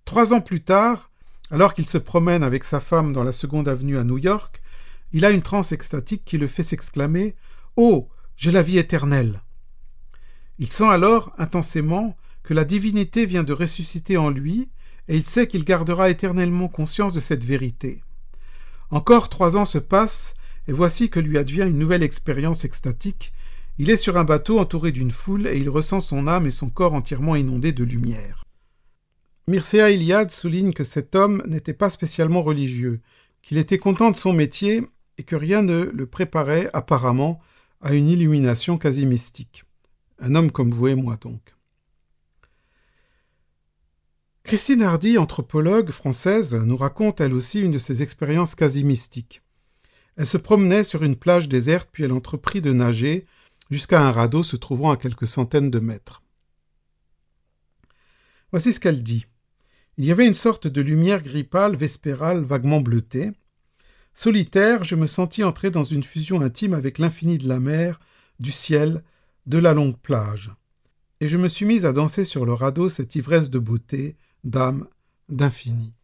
Trois ans plus tard, alors qu'il se promène avec sa femme dans la seconde avenue à New York, il a une transe extatique qui le fait s'exclamer Oh, j'ai la vie éternelle. Il sent alors intensément que la divinité vient de ressusciter en lui, et il sait qu'il gardera éternellement conscience de cette vérité. Encore trois ans se passent, et voici que lui advient une nouvelle expérience extatique. Il est sur un bateau entouré d'une foule, et il ressent son âme et son corps entièrement inondés de lumière. Mircea Eliade souligne que cet homme n'était pas spécialement religieux, qu'il était content de son métier et que rien ne le préparait apparemment à une illumination quasi mystique. Un homme comme vous et moi donc. Christine Hardy, anthropologue française, nous raconte elle aussi une de ses expériences quasi mystiques. Elle se promenait sur une plage déserte puis elle entreprit de nager jusqu'à un radeau se trouvant à quelques centaines de mètres. Voici ce qu'elle dit. Il y avait une sorte de lumière gris pâle vespérale vaguement bleutée. Solitaire, je me sentis entrer dans une fusion intime avec l'infini de la mer, du ciel, de la longue plage. Et je me suis mise à danser sur le radeau cette ivresse de beauté, d'âme, d'infini.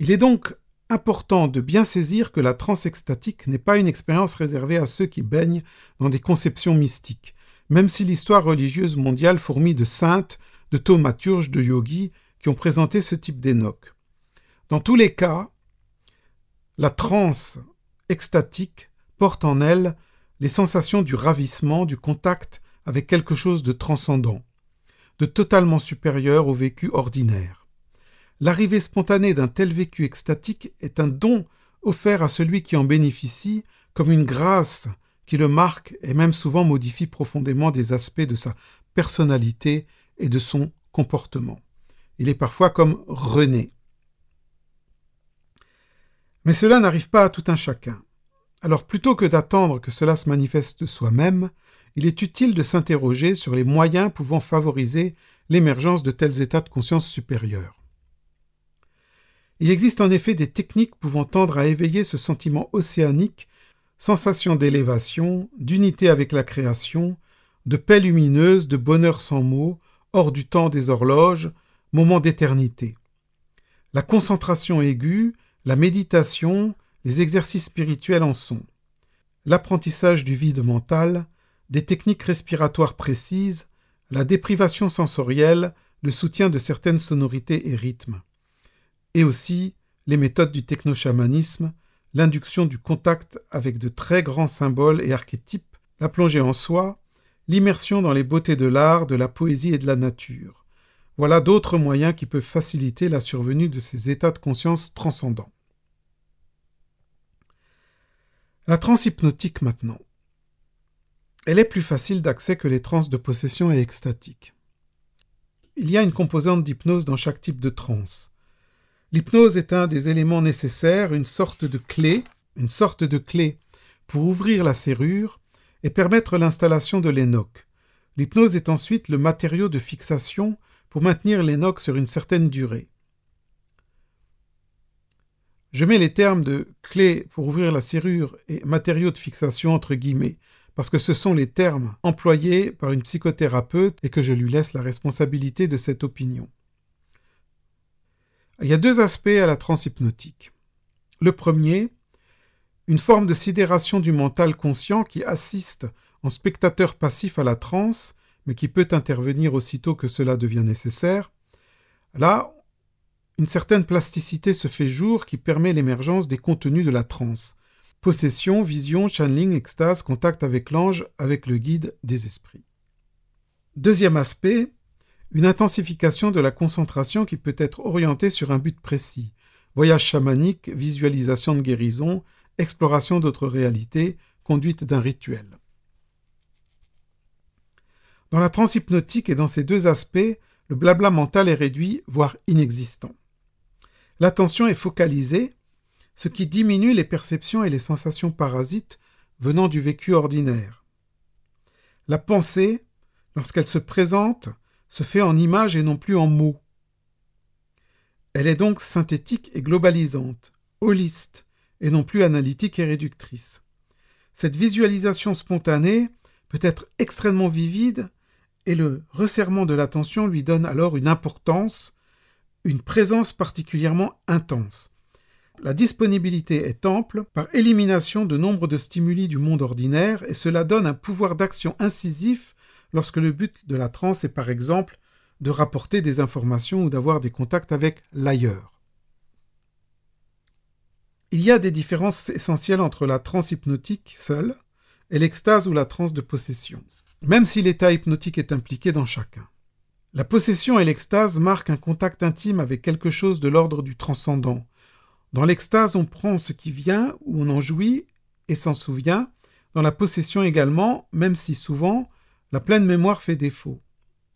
Il est donc important de bien saisir que la transe extatique n'est pas une expérience réservée à ceux qui baignent dans des conceptions mystiques, même si l'histoire religieuse mondiale fourmille de saintes, de thaumaturges, de yogis qui ont présenté ce type d'énoque. Dans tous les cas, la transe extatique porte en elle les sensations du ravissement, du contact avec quelque chose de transcendant, de totalement supérieur au vécu ordinaire. L'arrivée spontanée d'un tel vécu extatique est un don offert à celui qui en bénéficie comme une grâce qui le marque et même souvent modifie profondément des aspects de sa personnalité et de son comportement. Il est parfois comme René. Mais cela n'arrive pas à tout un chacun. Alors plutôt que d'attendre que cela se manifeste soi-même, il est utile de s'interroger sur les moyens pouvant favoriser l'émergence de tels états de conscience supérieurs. Il existe en effet des techniques pouvant tendre à éveiller ce sentiment océanique, sensation d'élévation, d'unité avec la création, de paix lumineuse, de bonheur sans mots, hors du temps des horloges, moment d'éternité. La concentration aiguë, la méditation, les exercices spirituels en sont. L'apprentissage du vide mental, des techniques respiratoires précises, la déprivation sensorielle, le soutien de certaines sonorités et rythmes. Et aussi les méthodes du technochamanisme, l'induction du contact avec de très grands symboles et archétypes, la plongée en soi, l'immersion dans les beautés de l'art, de la poésie et de la nature. Voilà d'autres moyens qui peuvent faciliter la survenue de ces états de conscience transcendants. La transhypnotique maintenant. Elle est plus facile d'accès que les transes de possession et extatique. Il y a une composante d'hypnose dans chaque type de transe. L'hypnose est un des éléments nécessaires, une sorte de clé, une sorte de clé pour ouvrir la serrure et permettre l'installation de l'énoque. L'hypnose est ensuite le matériau de fixation pour maintenir l'énoque sur une certaine durée. Je mets les termes de clé pour ouvrir la serrure et matériau de fixation entre guillemets, parce que ce sont les termes employés par une psychothérapeute et que je lui laisse la responsabilité de cette opinion. Il y a deux aspects à la transhypnotique. Le premier, une forme de sidération du mental conscient qui assiste en spectateur passif à la transe, mais qui peut intervenir aussitôt que cela devient nécessaire. Là, une certaine plasticité se fait jour qui permet l'émergence des contenus de la transe. Possession, vision, channeling, extase, contact avec l'ange, avec le guide des esprits. Deuxième aspect, une intensification de la concentration qui peut être orientée sur un but précis. Voyage chamanique, visualisation de guérison, exploration d'autres réalités, conduite d'un rituel. Dans la transhypnotique et dans ces deux aspects, le blabla mental est réduit, voire inexistant. L'attention est focalisée, ce qui diminue les perceptions et les sensations parasites venant du vécu ordinaire. La pensée, lorsqu'elle se présente, se fait en images et non plus en mots. Elle est donc synthétique et globalisante, holiste, et non plus analytique et réductrice. Cette visualisation spontanée peut être extrêmement vivide et le resserrement de l'attention lui donne alors une importance, une présence particulièrement intense. La disponibilité est ample par élimination de nombre de stimuli du monde ordinaire et cela donne un pouvoir d'action incisif lorsque le but de la transe est par exemple de rapporter des informations ou d'avoir des contacts avec l'ailleurs. Il y a des différences essentielles entre la transe hypnotique seule et l'extase ou la transe de possession, même si l'état hypnotique est impliqué dans chacun. La possession et l'extase marquent un contact intime avec quelque chose de l'ordre du transcendant. Dans l'extase, on prend ce qui vient ou on en jouit et s'en souvient. dans la possession également, même si souvent la pleine mémoire fait défaut.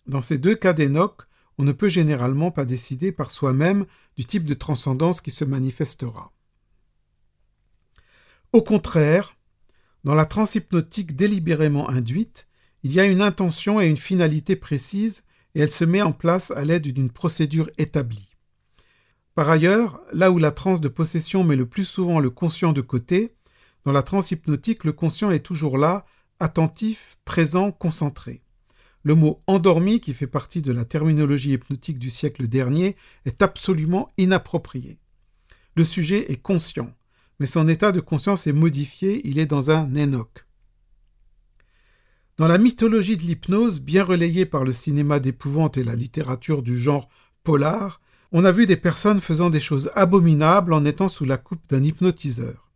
Dans ces deux cas d'Enoch, on ne peut généralement pas décider par soi-même du type de transcendance qui se manifestera. Au contraire, dans la transhypnotique délibérément induite, il y a une intention et une finalité précises et elle se met en place à l'aide d'une procédure établie. Par ailleurs, là où la transe de possession met le plus souvent le conscient de côté, dans la transe hypnotique, le conscient est toujours là, attentif, présent, concentré. Le mot endormi, qui fait partie de la terminologie hypnotique du siècle dernier, est absolument inapproprié. Le sujet est conscient, mais son état de conscience est modifié, il est dans un énoque. Dans la mythologie de l'hypnose, bien relayée par le cinéma d'épouvante et la littérature du genre polar, on a vu des personnes faisant des choses abominables en étant sous la coupe d'un hypnotiseur.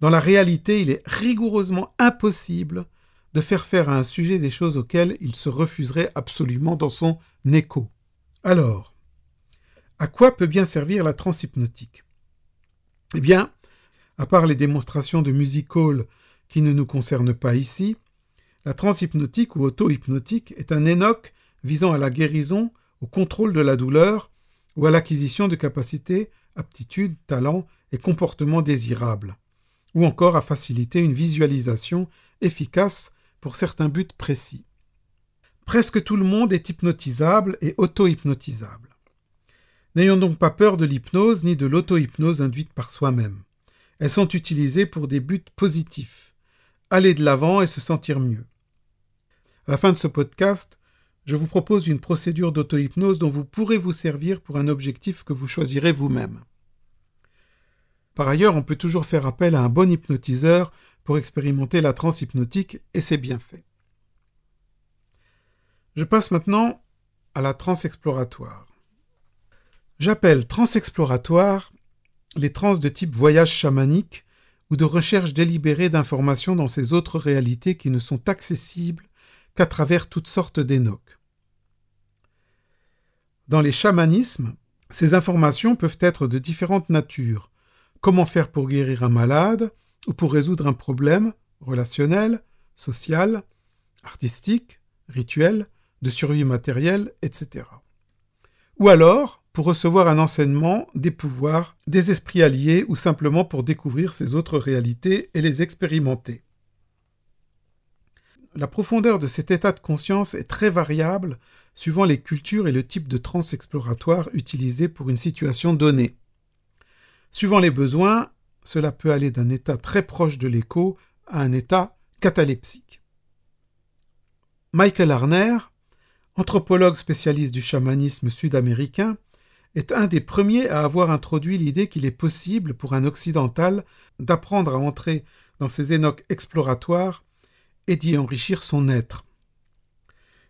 Dans la réalité, il est rigoureusement impossible de faire faire à un sujet des choses auxquelles il se refuserait absolument dans son écho. Alors, à quoi peut bien servir la transhypnotique? Eh bien, à part les démonstrations de music hall qui ne nous concernent pas ici, la transhypnotique ou auto-hypnotique est un énoque visant à la guérison, au contrôle de la douleur ou à l'acquisition de capacités, aptitudes, talents et comportements désirables, ou encore à faciliter une visualisation efficace pour certains buts précis. Presque tout le monde est hypnotisable et auto-hypnotisable. N'ayons donc pas peur de l'hypnose ni de l'auto-hypnose induite par soi-même. Elles sont utilisées pour des buts positifs, aller de l'avant et se sentir mieux. À la fin de ce podcast, je vous propose une procédure d'auto-hypnose dont vous pourrez vous servir pour un objectif que vous choisirez vous-même. Par ailleurs, on peut toujours faire appel à un bon hypnotiseur pour expérimenter la transe hypnotique et c'est bien fait. Je passe maintenant à la transe exploratoire. J'appelle transe exploratoire les trans de type voyage chamanique ou de recherche délibérée d'informations dans ces autres réalités qui ne sont accessibles qu'à travers toutes sortes d'énoques. Dans les chamanismes, ces informations peuvent être de différentes natures. Comment faire pour guérir un malade ou pour résoudre un problème relationnel, social, artistique, rituel, de survie matérielle, etc. Ou alors pour recevoir un enseignement, des pouvoirs, des esprits alliés ou simplement pour découvrir ces autres réalités et les expérimenter la profondeur de cet état de conscience est très variable suivant les cultures et le type de transe exploratoire utilisé pour une situation donnée. Suivant les besoins, cela peut aller d'un état très proche de l'écho à un état catalepsique. Michael Arner, anthropologue spécialiste du chamanisme sud-américain, est un des premiers à avoir introduit l'idée qu'il est possible pour un occidental d'apprendre à entrer dans ces énoques exploratoires et d'y enrichir son être.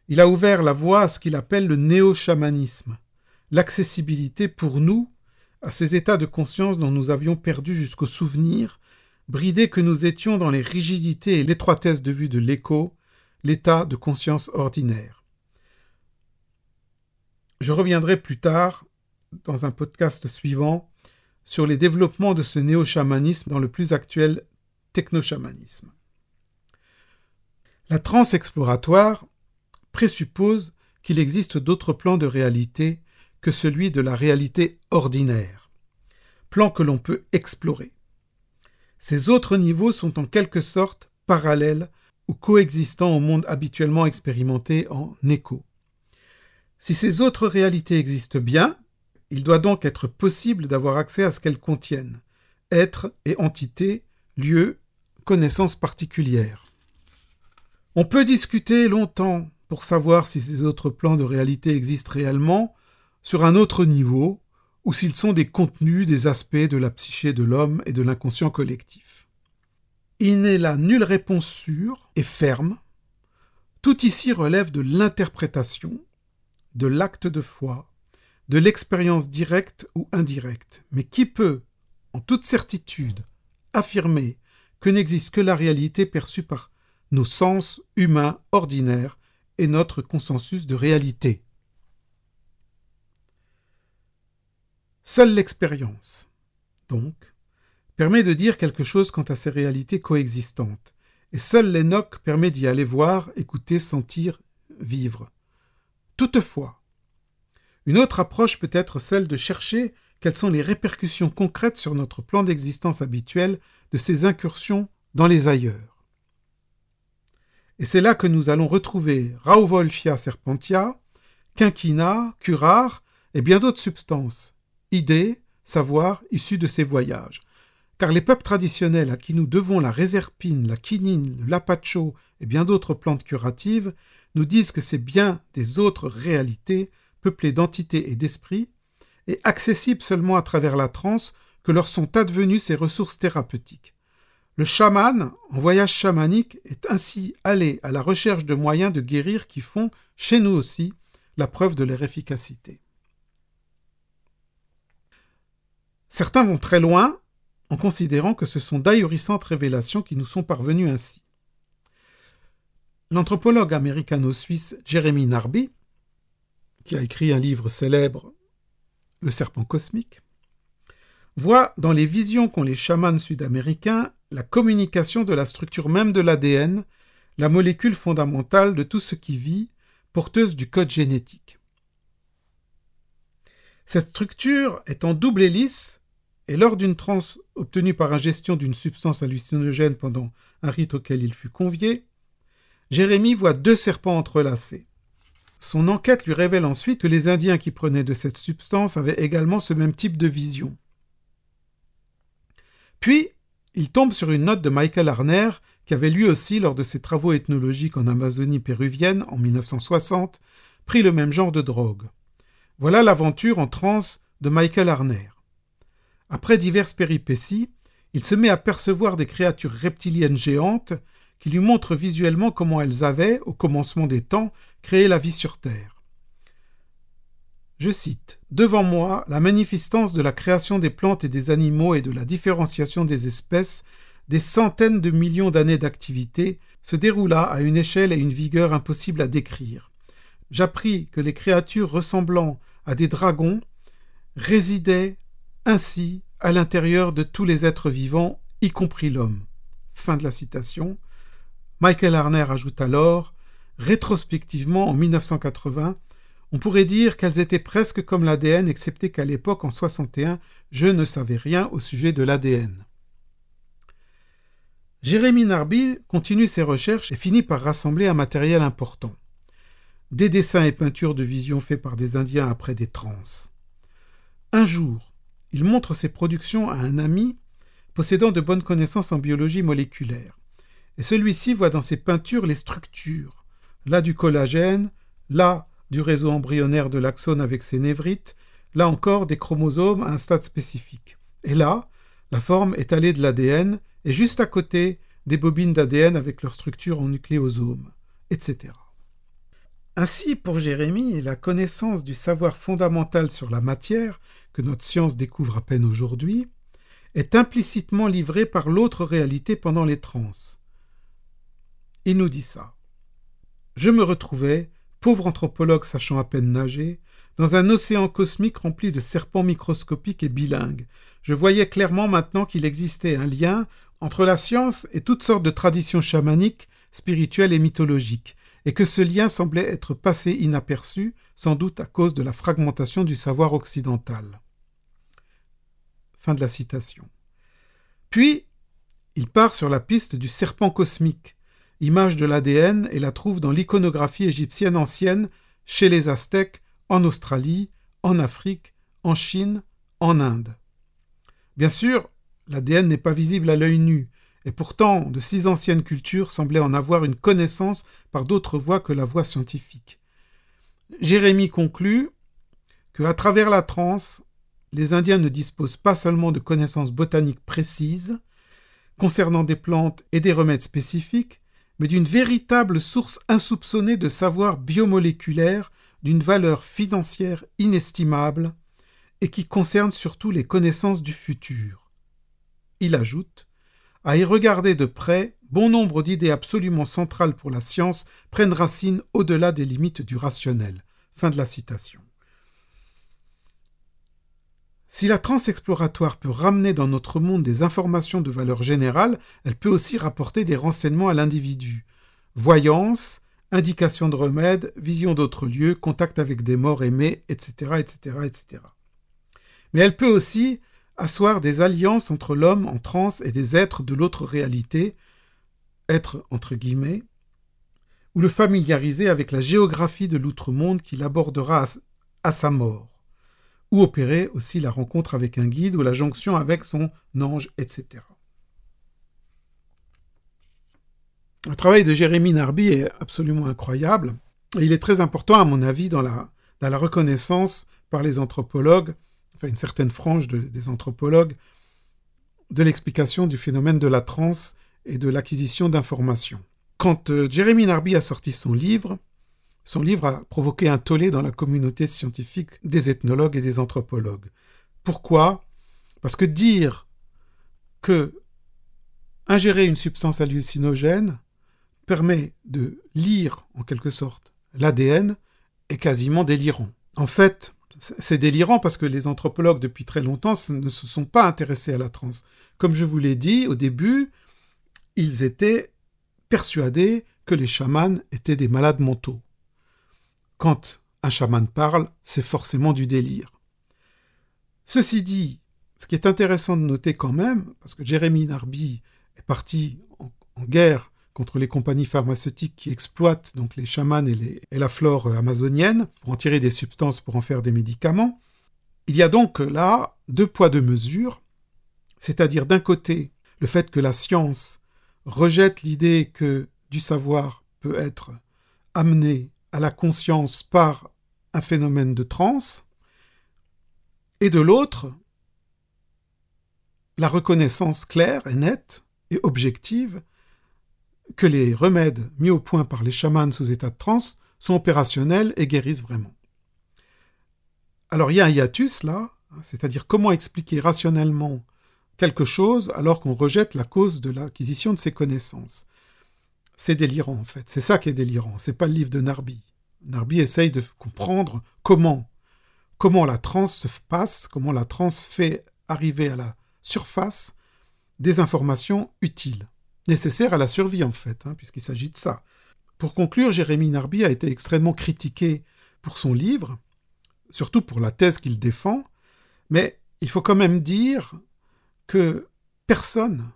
Il a ouvert la voie à ce qu'il appelle le néo-chamanisme, l'accessibilité pour nous à ces états de conscience dont nous avions perdu jusqu'au souvenir, bridés que nous étions dans les rigidités et l'étroitesse de vue de l'écho, l'état de conscience ordinaire. Je reviendrai plus tard, dans un podcast suivant, sur les développements de ce néo-chamanisme dans le plus actuel technochamanisme. La transe exploratoire présuppose qu'il existe d'autres plans de réalité que celui de la réalité ordinaire, plan que l'on peut explorer. Ces autres niveaux sont en quelque sorte parallèles ou coexistants au monde habituellement expérimenté en écho. Si ces autres réalités existent bien, il doit donc être possible d'avoir accès à ce qu'elles contiennent, être et entité, lieu, connaissance particulière. On peut discuter longtemps pour savoir si ces autres plans de réalité existent réellement sur un autre niveau ou s'ils sont des contenus, des aspects de la psyché de l'homme et de l'inconscient collectif. Il n'est là nulle réponse sûre et ferme. Tout ici relève de l'interprétation, de l'acte de foi, de l'expérience directe ou indirecte. Mais qui peut, en toute certitude, affirmer que n'existe que la réalité perçue par nos sens humains ordinaires et notre consensus de réalité. Seule l'expérience, donc, permet de dire quelque chose quant à ces réalités coexistantes, et seul l'Enoch permet d'y aller voir, écouter, sentir, vivre. Toutefois, une autre approche peut être celle de chercher quelles sont les répercussions concrètes sur notre plan d'existence habituel de ces incursions dans les ailleurs. Et c'est là que nous allons retrouver Rauvolfia serpentia, quinquina, curare et bien d'autres substances, idées, savoirs issus de ces voyages. Car les peuples traditionnels à qui nous devons la réserpine, la quinine, le lapacho et bien d'autres plantes curatives nous disent que c'est bien des autres réalités peuplées d'entités et d'esprits, et accessibles seulement à travers la transe que leur sont advenues ces ressources thérapeutiques. Le chaman, en voyage chamanique, est ainsi allé à la recherche de moyens de guérir qui font, chez nous aussi, la preuve de leur efficacité. Certains vont très loin en considérant que ce sont d'ahurissantes révélations qui nous sont parvenues ainsi. L'anthropologue américano-suisse Jeremy Narby, qui a écrit un livre célèbre, Le serpent cosmique, voit dans les visions qu'ont les chamans sud-américains la communication de la structure même de l'ADN, la molécule fondamentale de tout ce qui vit, porteuse du code génétique. Cette structure est en double hélice et lors d'une transe obtenue par ingestion d'une substance hallucinogène pendant un rite auquel il fut convié, Jérémie voit deux serpents entrelacés. Son enquête lui révèle ensuite que les Indiens qui prenaient de cette substance avaient également ce même type de vision. Puis, il tombe sur une note de Michael Arner, qui avait lui aussi, lors de ses travaux ethnologiques en Amazonie péruvienne en 1960, pris le même genre de drogue. Voilà l'aventure en transe de Michael Arner. Après diverses péripéties, il se met à percevoir des créatures reptiliennes géantes qui lui montrent visuellement comment elles avaient, au commencement des temps, créé la vie sur Terre. Je cite Devant moi, la magnificence de la création des plantes et des animaux et de la différenciation des espèces, des centaines de millions d'années d'activité, se déroula à une échelle et une vigueur impossibles à décrire. J'appris que les créatures ressemblant à des dragons résidaient ainsi à l'intérieur de tous les êtres vivants, y compris l'homme. Michael Arner ajoute alors Rétrospectivement, en 1980, on pourrait dire qu'elles étaient presque comme l'ADN, excepté qu'à l'époque, en 61, je ne savais rien au sujet de l'ADN. Jérémy Narby continue ses recherches et finit par rassembler un matériel important. Des dessins et peintures de vision faits par des Indiens après des transes. Un jour, il montre ses productions à un ami possédant de bonnes connaissances en biologie moléculaire. Et celui-ci voit dans ses peintures les structures, là du collagène, là du réseau embryonnaire de l'axone avec ses névrites, là encore des chromosomes à un stade spécifique. Et là, la forme étalée de l'ADN, et juste à côté, des bobines d'ADN avec leur structure en nucléosome, etc. Ainsi, pour Jérémie, la connaissance du savoir fondamental sur la matière que notre science découvre à peine aujourd'hui, est implicitement livré par l'autre réalité pendant les transes. Il nous dit ça. Je me retrouvais, pauvre anthropologue sachant à peine nager, dans un océan cosmique rempli de serpents microscopiques et bilingues. Je voyais clairement maintenant qu'il existait un lien entre la science et toutes sortes de traditions chamaniques, spirituelles et mythologiques, et que ce lien semblait être passé inaperçu, sans doute à cause de la fragmentation du savoir occidental. Fin de la citation. Puis, il part sur la piste du serpent cosmique, image de l'ADN, et la trouve dans l'iconographie égyptienne ancienne, chez les Aztèques, en Australie, en Afrique, en Chine, en Inde. Bien sûr, l'ADN n'est pas visible à l'œil nu, et pourtant de si anciennes cultures semblaient en avoir une connaissance par d'autres voies que la voie scientifique. Jérémie conclut que, à travers la transe, les Indiens ne disposent pas seulement de connaissances botaniques précises concernant des plantes et des remèdes spécifiques, mais d'une véritable source insoupçonnée de savoir biomoléculaire d'une valeur financière inestimable et qui concerne surtout les connaissances du futur. Il ajoute À y regarder de près, bon nombre d'idées absolument centrales pour la science prennent racine au-delà des limites du rationnel. Fin de la citation. Si la transe exploratoire peut ramener dans notre monde des informations de valeur générale, elle peut aussi rapporter des renseignements à l'individu. Voyance, indication de remède, vision d'autres lieux, contact avec des morts aimés, etc., etc., etc. Mais elle peut aussi asseoir des alliances entre l'homme en transe et des êtres de l'autre réalité, êtres entre guillemets, ou le familiariser avec la géographie de l'outre-monde qu'il abordera à sa mort, ou opérer aussi la rencontre avec un guide ou la jonction avec son ange, etc. Le travail de Jérémie Narby est absolument incroyable. Il est très important, à mon avis, dans la, reconnaissance par les anthropologues, enfin une certaine frange des anthropologues, de l'explication du phénomène de la transe et de l'acquisition d'informations. Quand euh, Jérémie Narby a sorti son livre, son livre a provoqué un tollé dans la communauté scientifique des ethnologues et des anthropologues. Pourquoi? Parce que dire que ingérer une substance hallucinogène permet de lire, en quelque sorte, l'ADN est quasiment délirant. En fait, c'est délirant parce que les anthropologues, depuis très longtemps, ne se sont pas intéressés à la transe. Comme je vous l'ai dit au début, ils étaient persuadés que les chamans étaient des malades mentaux. Quand un chaman parle, c'est forcément du délire. Ceci dit, ce qui est intéressant de noter quand même, parce que Jérémy Narby est parti en, guerre contre les compagnies pharmaceutiques qui exploitent donc les chamans et, et, la flore amazonienne pour en tirer des substances pour en faire des médicaments. Il y a donc là deux poids deux mesures, c'est-à-dire d'un côté le fait que la science rejette l'idée que du savoir peut être amené à la conscience par un phénomène de transe, et de l'autre, la reconnaissance claire et nette et objective que les remèdes mis au point par les chamans sous état de transe sont opérationnels et guérissent vraiment. Alors il y a un hiatus là, hein, c'est-à-dire comment expliquer rationnellement quelque chose alors qu'on rejette la cause de l'acquisition de ces connaissances. C'est délirant en fait, c'est ça qui est délirant, c'est pas le livre de Narby. Narby essaye de comprendre comment, comment la transe se passe, comment la transe fait arriver à la surface des informations utiles, nécessaires à la survie en fait, hein, puisqu'il s'agit de ça. Pour conclure, Jérémy Narby a été extrêmement critiqué pour son livre, surtout pour la thèse qu'il défend, mais il faut quand même dire que personne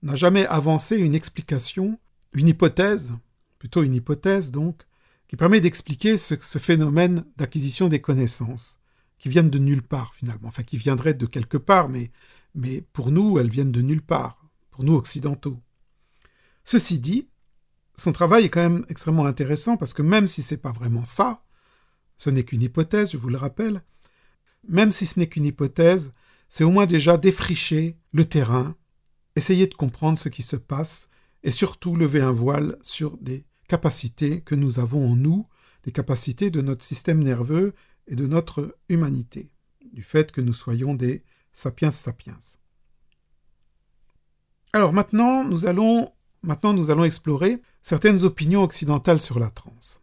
n'a jamais avancé une explication, une hypothèse, plutôt une hypothèse donc, qui permet d'expliquer ce, phénomène d'acquisition des connaissances, qui viennent de nulle part finalement, enfin qui viendraient de quelque part, mais, mais pour nous, elles viennent de nulle part, pour nous occidentaux. Ceci dit, son travail est quand même extrêmement intéressant parce que même si ce n'est pas vraiment ça, ce n'est qu'une hypothèse, je vous le rappelle, même si ce n'est qu'une hypothèse, c'est au moins déjà défricher le terrain, essayer de comprendre ce qui se passe et surtout lever un voile sur des capacités que nous avons en nous, des capacités de notre système nerveux et de notre humanité, du fait que nous soyons des sapiens sapiens. Alors maintenant, nous allons, explorer certaines opinions occidentales sur la transe.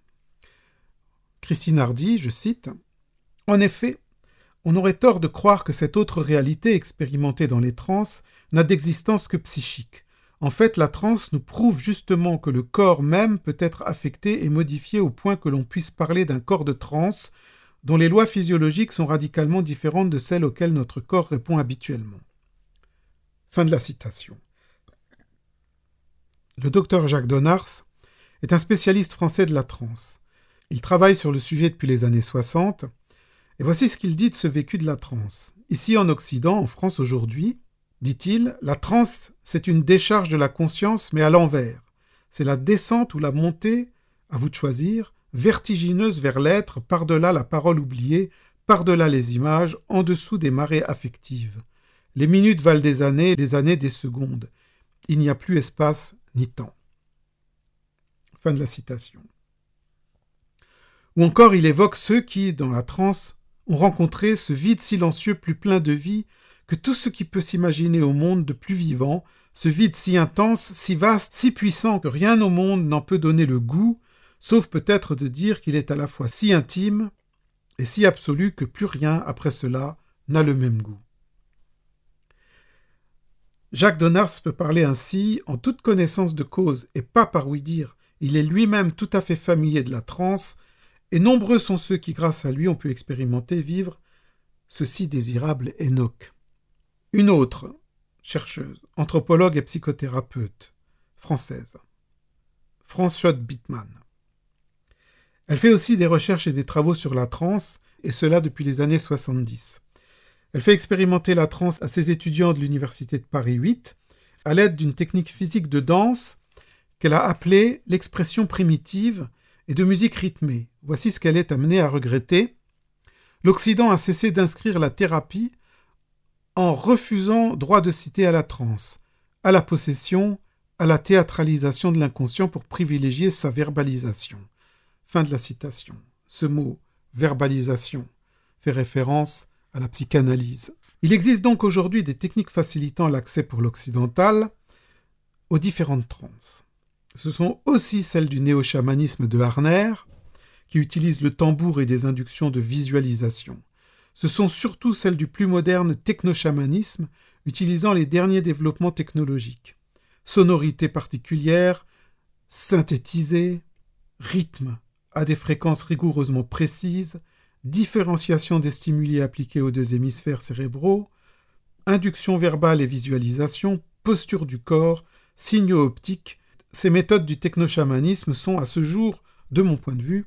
Christine Hardy, je cite, En effet, on aurait tort de croire que cette autre réalité expérimentée dans les trans n'a d'existence que psychique. En fait, la transe nous prouve justement que le corps même peut être affecté et modifié au point que l'on puisse parler d'un corps de transe dont les lois physiologiques sont radicalement différentes de celles auxquelles notre corps répond habituellement. Fin de la citation. Le docteur Jacques Donars est un spécialiste français de la transe. Il travaille sur le sujet depuis les années 60 et voici ce qu'il dit de ce vécu de la transe. Ici en Occident, en France aujourd'hui, dit-il, la transe, c'est une décharge de la conscience, mais à l'envers. C'est la descente ou la montée, à vous de choisir, vertigineuse vers l'être, par-delà la parole oubliée, par-delà les images, en dessous des marées affectives. Les minutes valent des années, les années des secondes. Il n'y a plus espace ni temps. Fin de la citation. Ou encore il évoque ceux qui, dans la transe, ont rencontré ce vide silencieux plus plein de vie que tout ce qui peut s'imaginer au monde de plus vivant, ce vide si intense, si vaste, si puissant que rien au monde n'en peut donner le goût, sauf peut-être de dire qu'il est à la fois si intime et si absolu que plus rien après cela n'a le même goût. Jacques Donars peut parler ainsi en toute connaissance de cause et pas par oui-dire. Il est lui-même tout à fait familier de la transe, et nombreux sont ceux qui, grâce à lui, ont pu expérimenter, vivre ce si désirable Enoch. Une autre, chercheuse, anthropologue et psychothérapeute, française, France Schott Bittman. Elle fait aussi des recherches et des travaux sur la transe, et cela depuis les années 70. Elle fait expérimenter la transe à ses étudiants de l'Université de Paris 8 à l'aide d'une technique physique de danse qu'elle a appelée l'expression primitive et de musique rythmée. Voici ce qu'elle est amenée à regretter. L'Occident a cessé d'inscrire la thérapie en refusant droit de citer à la transe, à la possession, à la théâtralisation de l'inconscient pour privilégier sa verbalisation. Fin de la citation. Ce mot, verbalisation, fait référence à la psychanalyse. Il existe donc aujourd'hui des techniques facilitant l'accès pour l'occidental aux différentes transes. Ce sont aussi celles du néo-chamanisme de Harner, qui utilise le tambour et des inductions de visualisation. Ce sont surtout celles du plus moderne techno-chamanisme, utilisant les derniers développements technologiques. Sonorité particulière, synthétisée, rythme, à des fréquences rigoureusement précises, différenciation des stimuli appliqués aux deux hémisphères cérébraux, induction verbale et visualisation, posture du corps, signaux optiques, ces méthodes du technochamanisme sont à ce jour, de mon point de vue,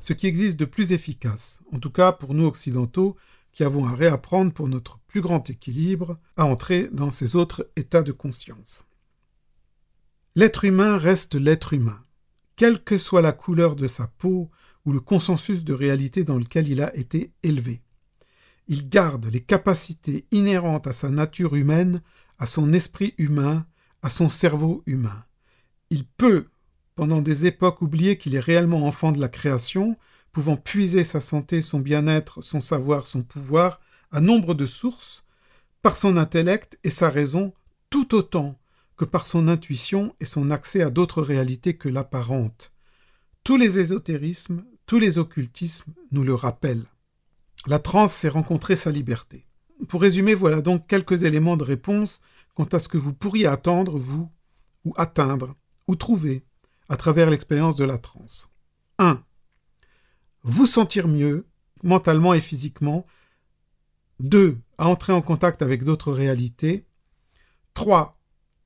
ce qui existe de plus efficace, en tout cas pour nous occidentaux qui avons à réapprendre pour notre plus grand équilibre à entrer dans ces autres états de conscience. L'être humain reste l'être humain quelle que soit la couleur de sa peau ou le consensus de réalité dans lequel il a été élevé. Il garde les capacités inhérentes à sa nature humaine, à son esprit humain, à son cerveau humain. Il peut, pendant des époques, oublier qu'il est réellement enfant de la création, pouvant puiser sa santé, son bien-être, son savoir, son pouvoir, à nombre de sources, par son intellect et sa raison, tout autant que par son intuition et son accès à d'autres réalités que l'apparente. Tous les ésotérismes, tous les occultismes nous le rappellent. La transe, c'est rencontrer sa liberté. Pour résumer, voilà donc quelques éléments de réponse quant à ce que vous pourriez attendre, vous, ou atteindre, ou trouver, à travers l'expérience de la transe. 1. Vous sentir mieux, mentalement et physiquement. 2. À entrer en contact avec d'autres réalités. 3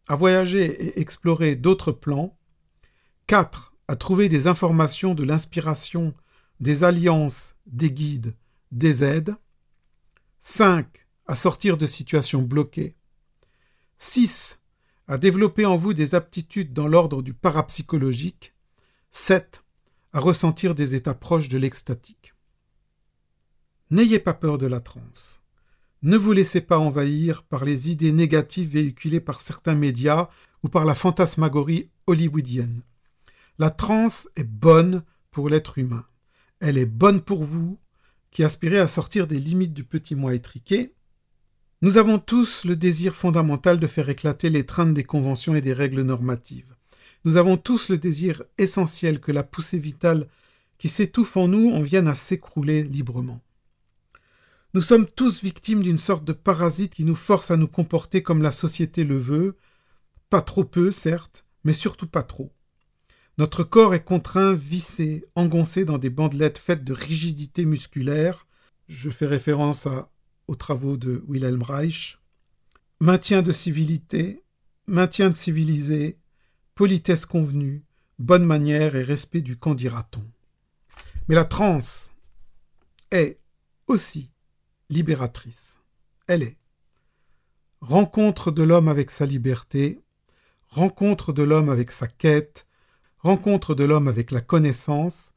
à voyager et explorer d'autres plans. 4. À trouver des informations de l'inspiration, des alliances, des guides, des aides. 5. À sortir de situations bloquées. 6. À développer en vous des aptitudes dans l'ordre du parapsychologique. 7. À ressentir des états proches de l'extatique. N'ayez pas peur de la transe. Ne vous laissez pas envahir par les idées négatives véhiculées par certains médias ou par la fantasmagorie hollywoodienne. La transe est bonne pour l'être humain. Elle est bonne pour vous, qui aspirez à sortir des limites du petit moi étriqué. Nous avons tous le désir fondamental de faire éclater trains des conventions et des règles normatives. Nous avons tous le désir essentiel que la poussée vitale qui s'étouffe en nous en vienne à s'écrouler librement. Nous sommes tous victimes d'une sorte de parasite qui nous force à nous comporter comme la société le veut, pas trop peu, certes, mais surtout pas trop. Notre corps est contraint, vissé, engoncé dans des bandelettes faites de rigidité musculaire. Je fais référence aux travaux de Wilhelm Reich. Maintien de civilité, maintien de civilisé, politesse convenue, bonne manière et respect du quand dira-t-on. Mais la transe est aussi libératrice. Elle est rencontre de l'homme avec sa liberté, rencontre de l'homme avec sa quête, rencontre de l'homme avec la connaissance,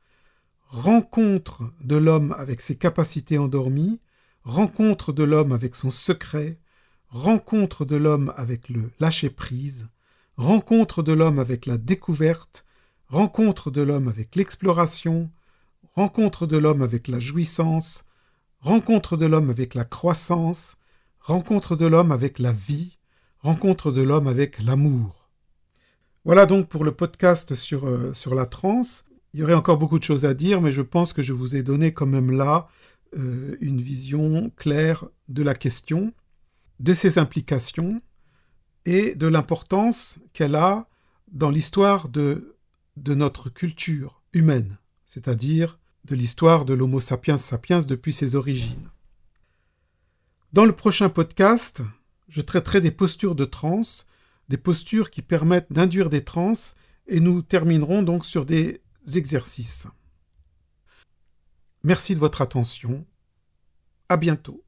rencontre de l'homme avec ses capacités endormies, rencontre de l'homme avec son secret, rencontre de l'homme avec le lâcher-prise, rencontre de l'homme avec la découverte, rencontre de l'homme avec l'exploration, rencontre de l'homme avec la jouissance, rencontre de l'homme avec la croissance, rencontre de l'homme avec la vie, rencontre de l'homme avec l'amour. Voilà donc pour le podcast sur, euh, sur la transe. Il y aurait encore beaucoup de choses à dire, mais je pense que je vous ai donné quand même là euh, une vision claire de la question, de ses implications et de l'importance qu'elle a dans l'histoire de, de notre culture humaine, c'est-à-dire de l'histoire de l'Homo sapiens sapiens depuis ses origines. Dans le prochain podcast, je traiterai des postures de transe, des postures qui permettent d'induire des transes, et nous terminerons donc sur des exercices. Merci de votre attention. À bientôt.